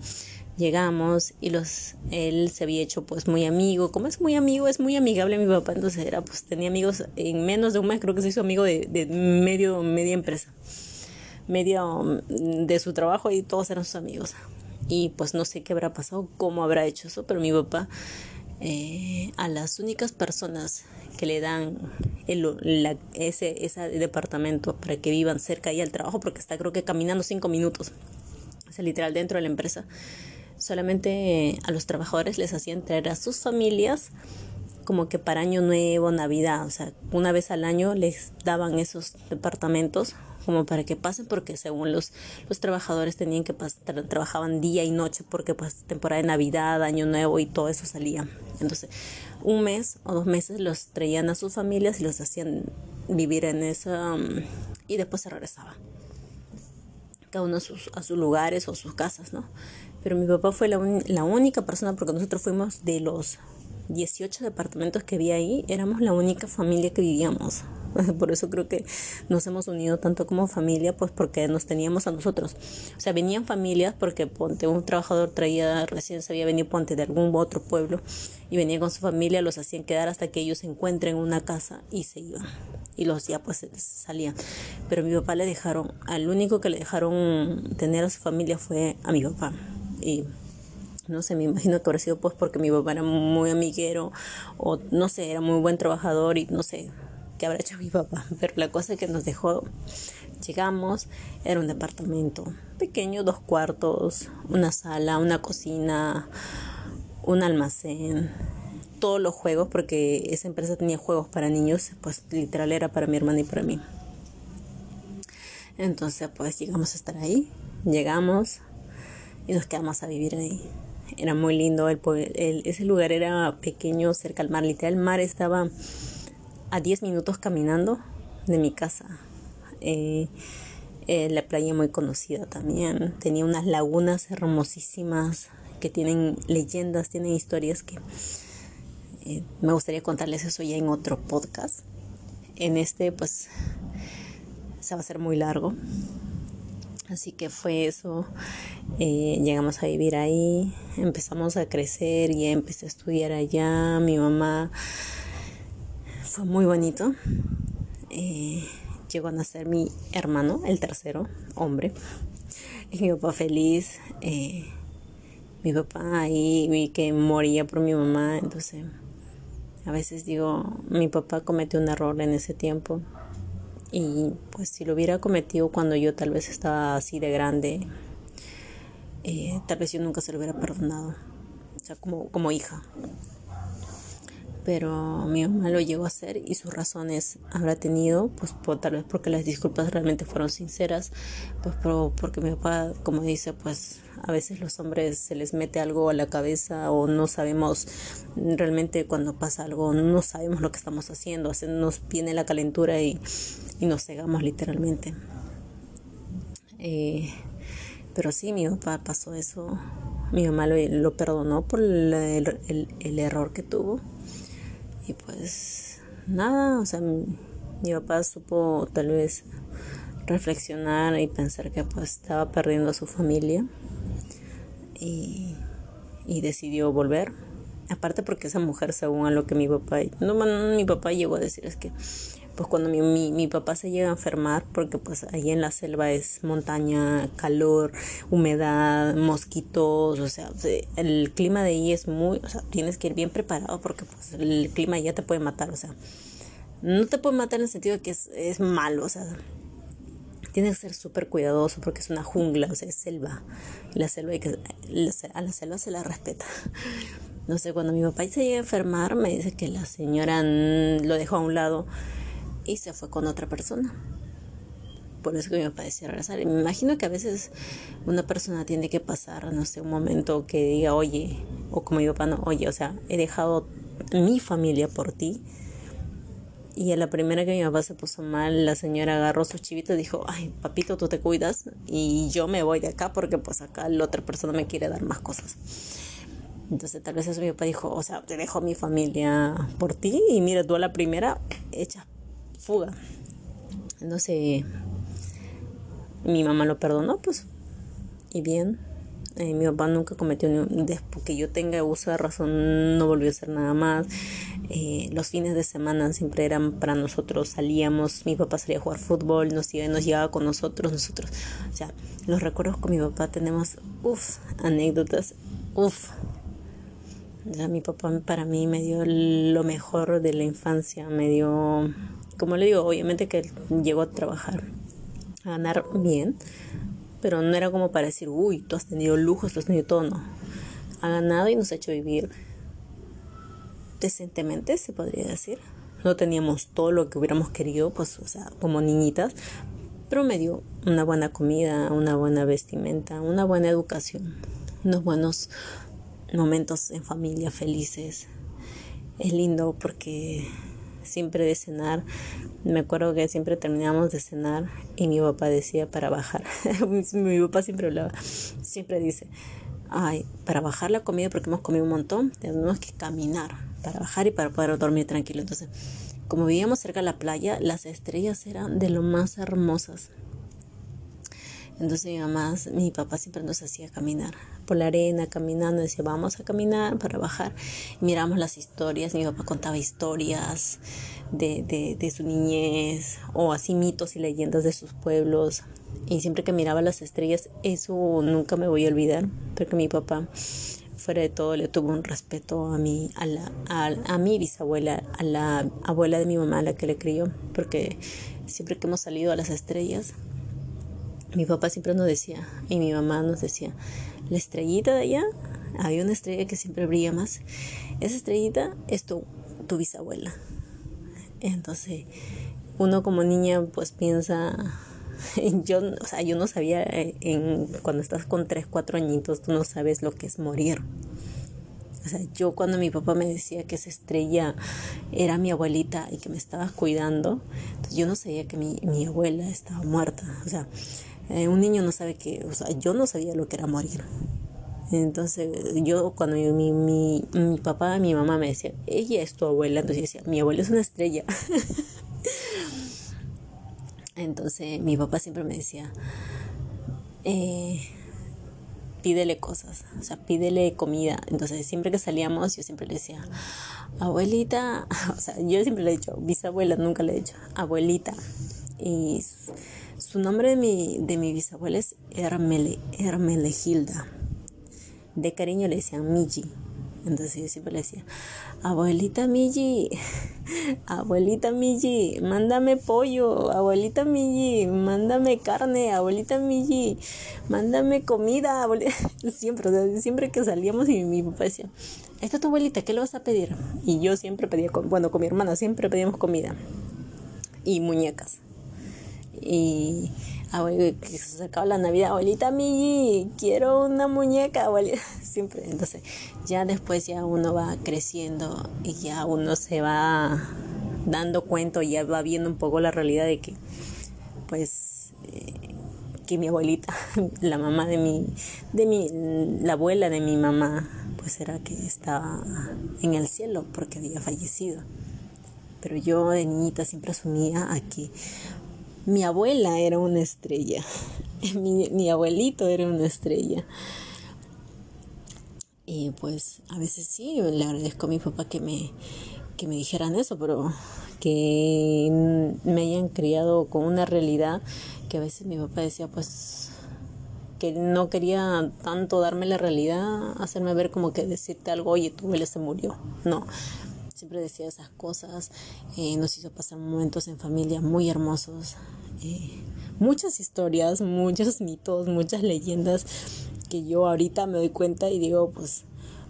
Llegamos y los él se había hecho pues muy amigo. Como es muy amigo es muy amigable mi papá entonces era pues tenía amigos en menos de un mes creo que se hizo amigo de, de medio media empresa medio mm, de su trabajo y todos eran sus amigos. Y pues no sé qué habrá pasado cómo habrá hecho eso pero mi papá eh, a las únicas personas que le dan el, ese, ese departamento para que vivan cerca y al trabajo, porque está creo que caminando cinco minutos, es literal dentro de la empresa, solamente a los trabajadores les hacían traer a sus familias como que para año nuevo, navidad, o sea, una vez al año les daban esos departamentos como para que pasen porque según los, los trabajadores tenían que pasar, trabajaban día y noche porque pues temporada de Navidad, Año Nuevo y todo eso salía. Entonces, un mes o dos meses los traían a sus familias y los hacían vivir en esa y después se regresaba. Cada uno a sus, a sus lugares o sus casas, ¿no? Pero mi papá fue la, la única persona porque nosotros fuimos de los 18 departamentos que había ahí, éramos la única familia que vivíamos. Por eso creo que nos hemos unido tanto como familia, pues porque nos teníamos a nosotros. O sea, venían familias porque ponte un trabajador traía, recién se había venido ponte de algún otro pueblo y venía con su familia, los hacían quedar hasta que ellos se encuentren una casa y se iban. Y los ya pues salían. Pero a mi papá le dejaron, al único que le dejaron tener a su familia fue a mi papá. Y no sé, me imagino que habrá sido pues porque mi papá era muy amiguero o no sé, era muy buen trabajador y no sé qué habrá hecho mi papá, pero la cosa que nos dejó, llegamos, era un departamento pequeño, dos cuartos, una sala, una cocina, un almacén, todos los juegos, porque esa empresa tenía juegos para niños, pues literal era para mi hermana y para mí. Entonces pues llegamos a estar ahí, llegamos y nos quedamos a vivir ahí era muy lindo, el, ese lugar era pequeño cerca al mar, literal el mar estaba a 10 minutos caminando de mi casa. Eh, eh, la playa muy conocida también, tenía unas lagunas hermosísimas que tienen leyendas, tienen historias que eh, me gustaría contarles eso ya en otro podcast. En este pues se va a hacer muy largo. Así que fue eso. Llegamos a vivir ahí, empezamos a crecer y empecé a estudiar allá. Mi mamá fue muy bonito. Eh, llegó a nacer mi hermano, el tercero, hombre. Mi papá feliz. Eh, mi papá ahí vi que moría por mi mamá. Entonces, a veces digo, mi papá cometió un error en ese tiempo y pues si lo hubiera cometido cuando yo tal vez estaba así de grande, eh, tal vez yo nunca se lo hubiera perdonado, o sea, como, como hija. Pero mi mamá lo llegó a hacer y sus razones habrá tenido, pues tal vez porque las disculpas realmente fueron sinceras, pues porque mi papá, como dice, pues a veces los hombres se les mete algo a la cabeza o no sabemos realmente cuando pasa algo, no sabemos lo que estamos haciendo, nos viene la calentura y, nos cegamos literalmente. Eh, pero sí, mi papá pasó eso, mi mamá lo, perdonó por el, el, error que tuvo y pues nada, o sea, mi, papá supo tal vez reflexionar y pensar que pues estaba perdiendo a su familia y, decidió volver. Aparte porque esa mujer, según a lo que mi papá, no, mi papá llegó a decir, es que pues cuando mi, mi, papá se llega a enfermar, porque pues ahí en la selva es montaña, calor, humedad, mosquitos, o sea, el clima de ahí es muy, o sea, tienes que ir bien preparado porque pues el clima ya te puede matar, o sea, no te puede matar en el sentido de que es, es malo, o sea, tienes que ser súper cuidadoso porque es una jungla, o sea, es selva. la selva hay que, a la selva se la respeta. No sé, cuando mi papá se llega a enfermar, me dice que la señora lo dejó a un lado y se fue con otra persona. Por eso que papá decía regresar. Me imagino que a veces una persona tiene que pasar, no sé, un momento que diga, oye, o como mi papá, no, oye, o sea, he dejado mi familia por ti y a la primera que mi papá se puso mal, la señora agarró sus chivitos y dijo, ay, papito, tú te cuidas y yo me voy de acá porque pues acá la otra persona me quiere dar más cosas. Entonces tal vez eso mi papá dijo, o sea, te dejo mi familia por ti y mira, tú a la primera echa fuga. Entonces mi mamá lo perdonó, pues, y bien. Eh, mi papá nunca cometió ni después que yo tenga uso de razón, no volvió a hacer nada más. Eh, los fines de semana siempre eran para nosotros, salíamos, mi papá salía a jugar fútbol, nos, nos llevaba con nosotros, nosotros, o sea, los recuerdos con mi papá tenemos, uff, anécdotas, uff. O mi papá para mí me dio lo mejor de la infancia, me dio, como le digo, obviamente que llegó a trabajar, a ganar bien, pero no era como para decir, uy, tú has tenido lujos, tú has tenido todo, no. Ha ganado y nos ha hecho vivir decentemente, se podría decir. No teníamos todo lo que hubiéramos querido, pues, o sea, como niñitas, pero me dio una buena comida, una buena vestimenta, una buena educación, unos buenos momentos en familia felices. Es lindo porque siempre de cenar, me acuerdo que siempre terminábamos de cenar y mi papá decía para bajar, mi papá siempre hablaba, siempre dice, ay, para bajar la comida porque hemos comido un montón, tenemos que caminar para bajar y para poder dormir tranquilo. Entonces, como vivíamos cerca de la playa, las estrellas eran de lo más hermosas. Entonces mi mamá, mi papá siempre nos hacía caminar por la arena, caminando, decía, vamos a caminar para bajar. Miramos las historias, mi papá contaba historias de, de, su niñez o así mitos y leyendas de sus pueblos. Y siempre que miraba las estrellas, eso nunca me voy a olvidar, porque mi papá fuera de todo le tuvo un respeto a mi, a, la, a, mi bisabuela, a la abuela de mi mamá, a la que le crió, porque siempre que hemos salido a las estrellas, mi papá siempre nos decía, y mi mamá nos decía, la estrellita de allá, había una estrella que siempre brilla más, esa estrellita es tu, tu bisabuela. Entonces, uno como niña pues piensa, yo, o sea, yo no sabía, eh, cuando estás con 3, 4 añitos, tú no sabes lo que es morir. O sea, yo cuando mi papá me decía que esa estrella era mi abuelita y que me estaba cuidando, yo no sabía que mi, mi abuela estaba muerta. O sea, eh, un niño no sabe que, o sea, yo no sabía lo que era morir. Entonces, yo cuando mi, mi, mi papá, mi mamá me decía, ella es tu abuela, entonces yo decía, mi abuela es una estrella. Entonces mi papá siempre me decía, eh, pídele cosas, o sea, pídele comida. Entonces, siempre que salíamos, yo siempre le decía, abuelita, o sea, yo siempre le he dicho, bisabuela, nunca le he dicho, abuelita. Y su nombre de mi, de mi bisabuela es Hermele, Hermelegilda. De cariño le decían Miji. Entonces yo siempre le decía, abuelita Miji, abuelita Miji, mándame pollo, abuelita Miji, mándame carne, abuelita Miji, mándame comida, siempre, siempre que salíamos y mi papá decía, esta es tu abuelita, ¿qué le vas a pedir? Y yo siempre pedía, bueno, con mi hermana siempre pedíamos comida y muñecas. Y que se acercaba la Navidad, abuelita Miji, quiero una muñeca, abuelita. Siempre, entonces, ya después ya uno va creciendo y ya uno se va dando cuenta, ya va viendo un poco la realidad de que, pues, eh, que mi abuelita, la mamá de mi, de mi, la abuela de mi mamá, pues era que estaba en el cielo porque había fallecido. Pero yo de niñita siempre asumía a que mi abuela era una estrella, mi, abuelito era una estrella. Y pues a veces sí, le agradezco a mi papá que me, que me dijeran eso, pero que me hayan criado con una realidad que a veces mi papá decía pues que no quería tanto darme la realidad, hacerme ver como que decirte algo, oye, tu abuela se murió. No, siempre decía esas cosas, eh, nos hizo pasar momentos en familia muy hermosos, eh, muchas historias, muchos mitos, muchas leyendas que yo ahorita me doy cuenta y digo, pues,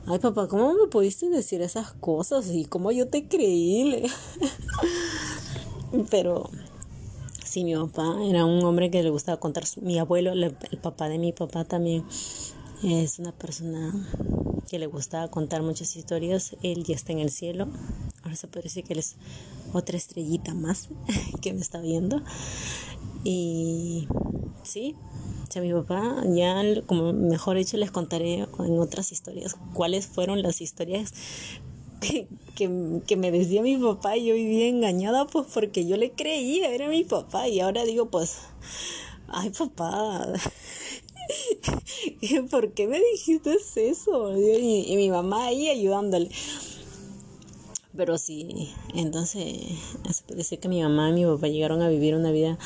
ay papá, ¿cómo me pudiste decir esas cosas? Y cómo yo te creí. Pero sí, mi papá era un hombre que le gustaba contar, mi abuelo, el papá de mi papá también es una persona que le gustaba contar muchas historias. Él ya está en el cielo. Ahora se parece que él es otra estrellita más que me está viendo. Y sí, sea, mi papá, ya como mejor dicho, les contaré en otras historias cuáles fueron las historias que, que, que, me decía mi papá y yo vivía engañada pues porque yo le creía, era mi papá y ahora digo pues, ay papá, ¿por qué me dijiste eso? Y, mi mamá ahí ayudándole. Pero sí, entonces se puede decir que mi mamá y mi papá llegaron a vivir una vida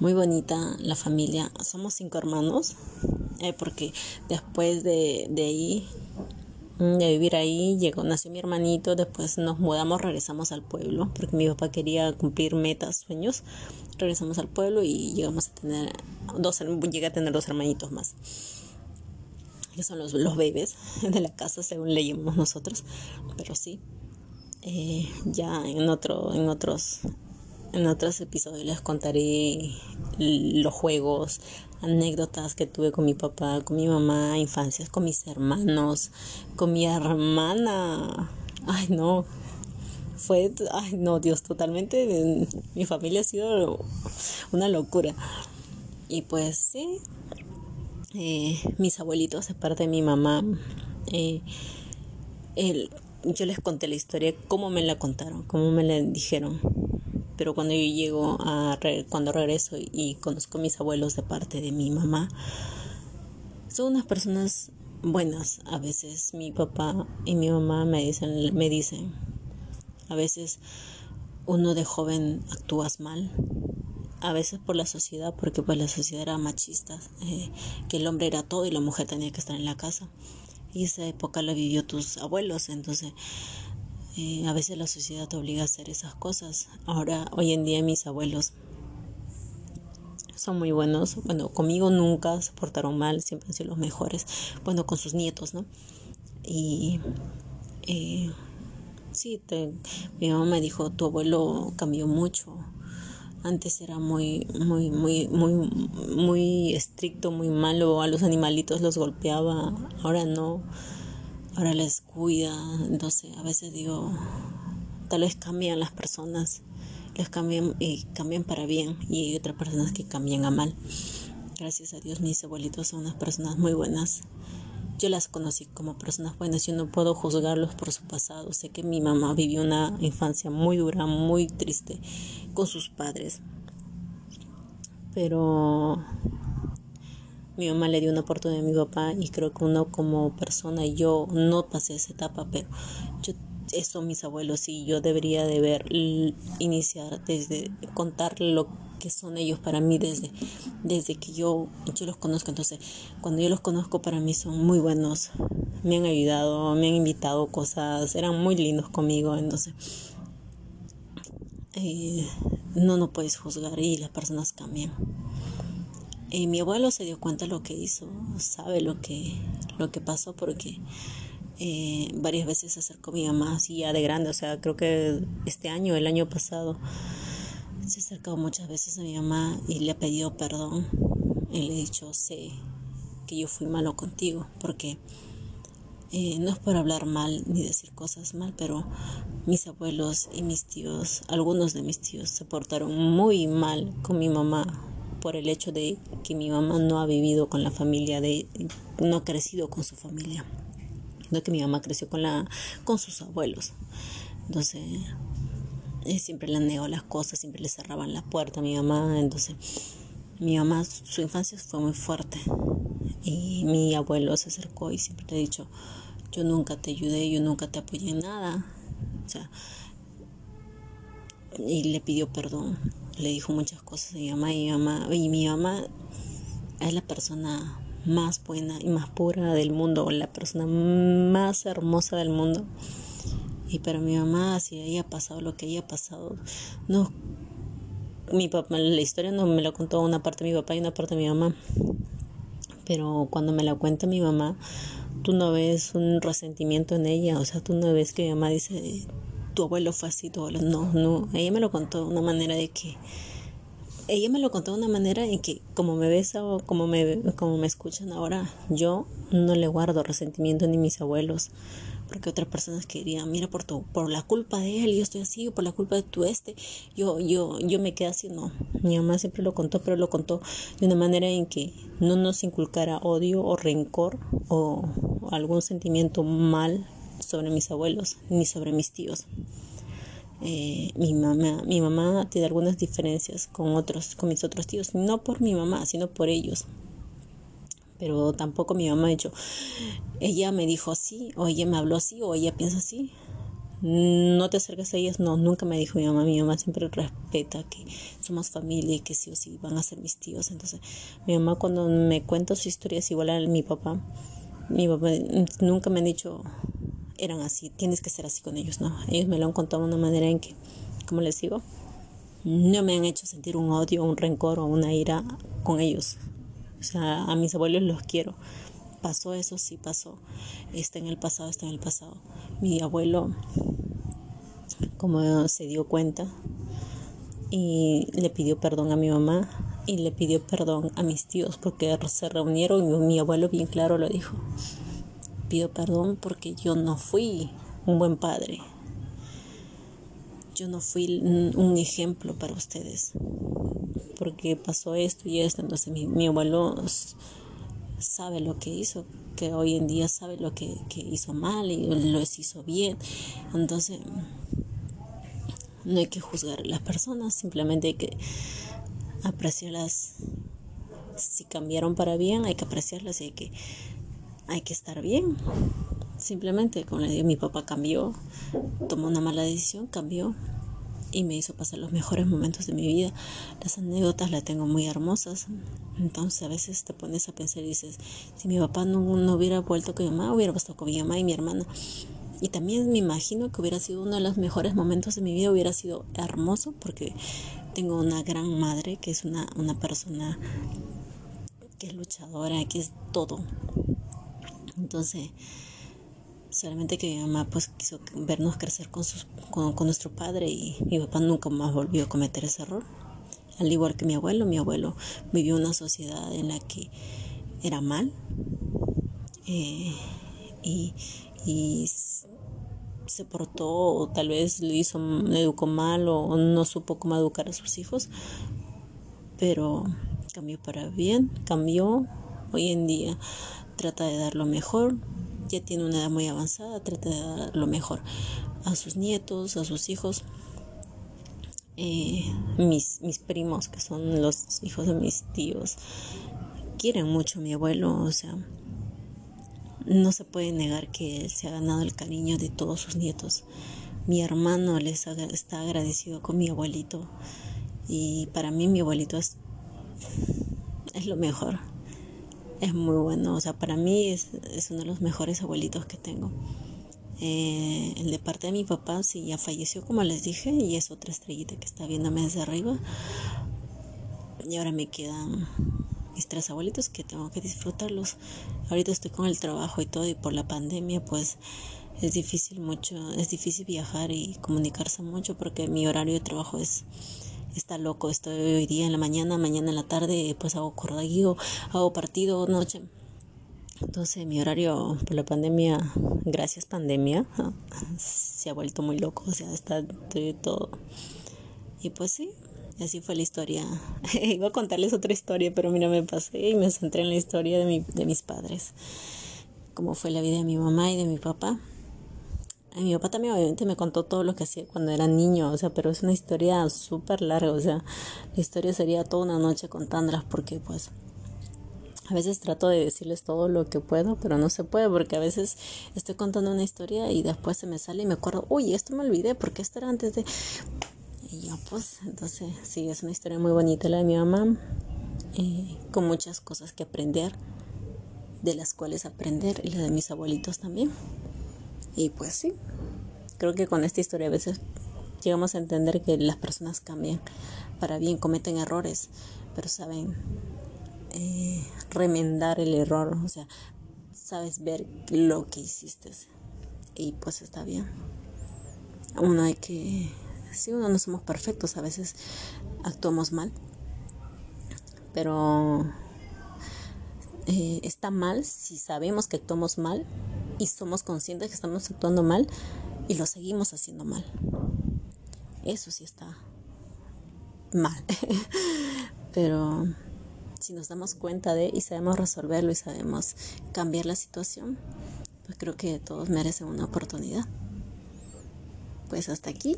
muy bonita, la familia. Somos cinco hermanos, eh, porque después de, de ahí de vivir ahí, llegó, nació mi hermanito, después nos mudamos, regresamos al pueblo, porque mi papá quería cumplir metas, sueños, regresamos al pueblo y llegamos a tener dos, llegué a tener dos hermanitos más, que son los, los bebés de la casa, según leímos nosotros, pero sí, eh, ya en otro, en otros, en otros episodios les contaré los juegos, anécdotas que tuve con mi papá, con mi mamá, infancias con mis hermanos, con mi hermana. Ay, no. Fue, ay, no, Dios, totalmente. Mi familia ha sido una locura. Y pues sí, eh, mis abuelitos, aparte de mi mamá, eh, yo les conté la historia, cómo me la contaron, cómo me la dijeron pero cuando yo llego a cuando regreso y conozco a mis abuelos de parte de mi mamá son unas personas buenas. A veces mi papá y mi mamá me dicen me dicen a veces uno de joven actúas mal a veces por la sociedad porque pues la sociedad era machista eh, que el hombre era todo y la mujer tenía que estar en la casa. Y esa época la vivió tus abuelos entonces eh, a veces la sociedad te obliga a hacer esas cosas. Ahora, hoy en día mis abuelos son muy buenos. Bueno, conmigo nunca se portaron mal, siempre han sido los mejores. Bueno, con sus nietos, ¿no? Y eh, sí, mi mamá me dijo, tu abuelo cambió mucho. Antes era muy, muy, muy, muy, muy estricto, muy malo. A los animalitos los golpeaba. Ahora no ahora les cuida. Entonces a veces digo, tal vez cambian las personas, les cambian y cambian para bien y hay otras personas que cambian a mal. Gracias a Dios mis abuelitos son unas personas muy buenas. Yo las conocí como personas buenas, yo no puedo juzgarlos por su pasado. Sé que mi mamá vivió una infancia muy dura, muy triste con sus padres. Pero mi mamá le dio una oportunidad a mi papá y creo que uno como persona, yo no pasé esa etapa, pero yo eso mis abuelos y yo debería de ver iniciar desde contar lo que son ellos para mí desde desde que yo yo los conozco. Entonces cuando yo los conozco para mí son muy buenos. Me han ayudado me han invitado cosas eran muy lindos conmigo. Entonces eh, no no puedes juzgar y las personas cambian mi abuelo se dio cuenta de lo que hizo sabe lo que lo que pasó porque eh, varias veces se acercó a mi mamá así ya de grande, o sea, creo que este año, el año pasado, se ha acercado muchas veces a mi mamá y le ha pedido perdón y le he dicho, sé que yo fui malo contigo, porque eh, no es por hablar mal ni decir cosas mal, pero mis abuelos y mis tíos, algunos de mis tíos se portaron muy mal con mi mamá por el hecho de que mi mamá no ha vivido con la familia, de, no ha crecido con su familia que mi mamá creció con, la, con sus abuelos. Entonces, eh, siempre le negó las cosas, siempre le cerraban la puerta a mi mamá. Entonces, mi mamá, su infancia fue muy fuerte. Y mi abuelo se acercó y siempre le ha dicho, yo nunca te ayudé, yo nunca te apoyé en nada. O sea, y le pidió perdón. Le dijo muchas cosas a mi mamá y mi mamá, y mi mamá es la persona más buena y más pura del mundo, la persona más hermosa del mundo. Y para mi mamá, si haya pasado lo que haya pasado, no. Mi papá, la historia no me la contó una parte de mi papá y una parte de mi mamá. Pero cuando me la cuenta mi mamá, tú no ves un resentimiento en ella, o sea, tú no ves que mi mamá dice, tu abuelo fue así, tu abuelo, no, no, ella me lo contó de una manera de que ella me lo contó de una manera en que como me besa o como me, como me escuchan ahora, yo no le guardo resentimiento ni mis abuelos. Porque otras personas que dirían, mira, por, tu, por la culpa de él, yo estoy así, por la culpa de tu este, yo, yo, yo me quedé así. No, mi mamá siempre lo contó, pero lo contó de una manera en que no nos inculcara odio o rencor o algún sentimiento mal sobre mis abuelos ni sobre mis tíos. Eh, mi mamá mi mamá tiene algunas diferencias con otros con mis otros tíos no por mi mamá sino por ellos. Pero tampoco mi mamá ha dicho ella me dijo así o ella me habló así o ella piensa así. No te acerques a ellas no nunca me dijo mi mamá. Mi mamá siempre respeta que somos familia y que sí o sí van a ser mis tíos. Entonces mi mamá cuando me cuenta su historia es igual a mi papá mi papá nunca me han dicho eran así, tienes que ser así con ellos, no. Ellos me lo han contado de una manera en que, como les digo, no me han hecho sentir un odio, un rencor o una ira con ellos. O sea, a mis abuelos los quiero. Pasó eso, sí pasó. Está en el pasado, está en el pasado. Mi abuelo, como se dio cuenta, y le pidió perdón a mi mamá y le pidió perdón a mis tíos porque se reunieron y mi abuelo bien claro lo dijo pido perdón porque yo no fui un buen padre. Yo no fui un ejemplo para ustedes. Porque pasó esto y esto. Entonces mi, abuelo sabe lo que hizo, que hoy en día sabe lo que, hizo mal y lo hizo bien. Entonces no hay que juzgar a las personas, simplemente hay que apreciarlas. Si cambiaron para bien, hay que apreciarlas y hay que hay que estar bien. Simplemente, como le digo, mi papá cambió, tomó una mala decisión, cambió y me hizo pasar los mejores momentos de mi vida. Las anécdotas las tengo muy hermosas. Entonces a veces te pones a pensar y dices, si mi papá no, hubiera vuelto con mi mamá, hubiera pasado con mi mamá y mi hermana. Y también me imagino que hubiera sido uno de los mejores momentos de mi vida, hubiera sido hermoso porque tengo una gran madre que es una, una persona que es luchadora, que es todo. Entonces, solamente que mi mamá pues quiso vernos crecer con, con, nuestro padre y mi papá nunca más volvió a cometer ese error. Al igual que mi abuelo, mi abuelo vivió una sociedad en la que era mal eh, y, y se portó o tal vez le hizo le educó mal o no supo cómo educar a sus hijos pero cambió para bien cambió hoy en día trata de dar lo mejor, ya tiene una edad muy avanzada, trata de dar lo mejor a sus nietos, a sus hijos. Eh, mis, mis primos, que son los hijos de mis tíos, quieren mucho a mi abuelo, o sea, no se puede negar que se ha ganado el cariño de todos sus nietos. Mi hermano les está agradecido con mi abuelito y para mí mi abuelito es, es lo mejor. Es muy bueno, o sea, para mí es, es uno de los mejores abuelitos que tengo. Eh, el de parte de mi papá sí ya falleció, como les dije, y es otra estrellita que está viéndome desde arriba. Y ahora me quedan mis tres abuelitos que tengo que disfrutarlos. Ahorita estoy con el trabajo y todo, y por la pandemia, pues es difícil mucho, es difícil viajar y comunicarse mucho porque mi horario de trabajo es está loco. Estoy hoy día en la mañana, mañana en la tarde, pues hago cordaguío, hago partido, noche. Entonces mi horario por la pandemia, gracias pandemia, se ha vuelto muy loco, o sea, está de todo. Y pues sí, así fue la historia. Iba a contarles otra historia, pero mira, me pasé y me centré en la historia de, mi, de mis padres. Cómo fue la vida de mi mamá y de mi papá. Mi papá también obviamente me contó todo lo que hacía cuando era niño, o sea, pero es una historia súper larga, o sea, la historia sería toda una noche contándolas porque pues a veces trato de decirles todo lo que puedo, pero no se puede porque a veces estoy contando una historia y después se me sale y me acuerdo, uy, esto me olvidé porque esto era antes de... Y yo pues, entonces sí, es una historia muy bonita la de mi mamá, eh, con muchas cosas que aprender, de las cuales aprender, y la de mis abuelitos también. Y pues sí, creo que con esta historia a veces llegamos a entender que las personas cambian para bien, cometen errores, pero saben eh, remendar el error, o sea, sabes ver lo que hiciste y pues está bien. Uno hay que, si uno no somos perfectos, a veces actuamos mal, pero eh, está mal si sabemos que actuamos mal y somos conscientes que estamos actuando mal y lo seguimos haciendo mal. Eso sí está mal. pero si nos damos cuenta de y sabemos resolverlo y sabemos cambiar la situación, pues creo que todos merecen una oportunidad. Pues hasta aquí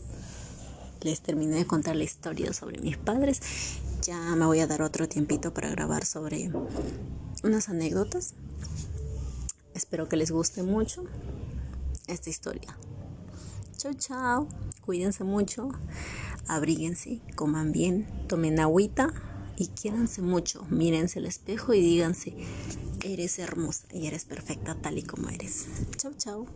les terminé de contar la historia sobre mis padres. Ya me voy a dar otro tiempito para grabar sobre unas anécdotas. Espero que les guste mucho esta historia. Chao, chao. Cuídense mucho. Abríguense, coman bien, tomen agüita y quiéranse mucho, mírense al espejo y díganse, eres hermosa y eres perfecta tal y como eres. Chau, chau.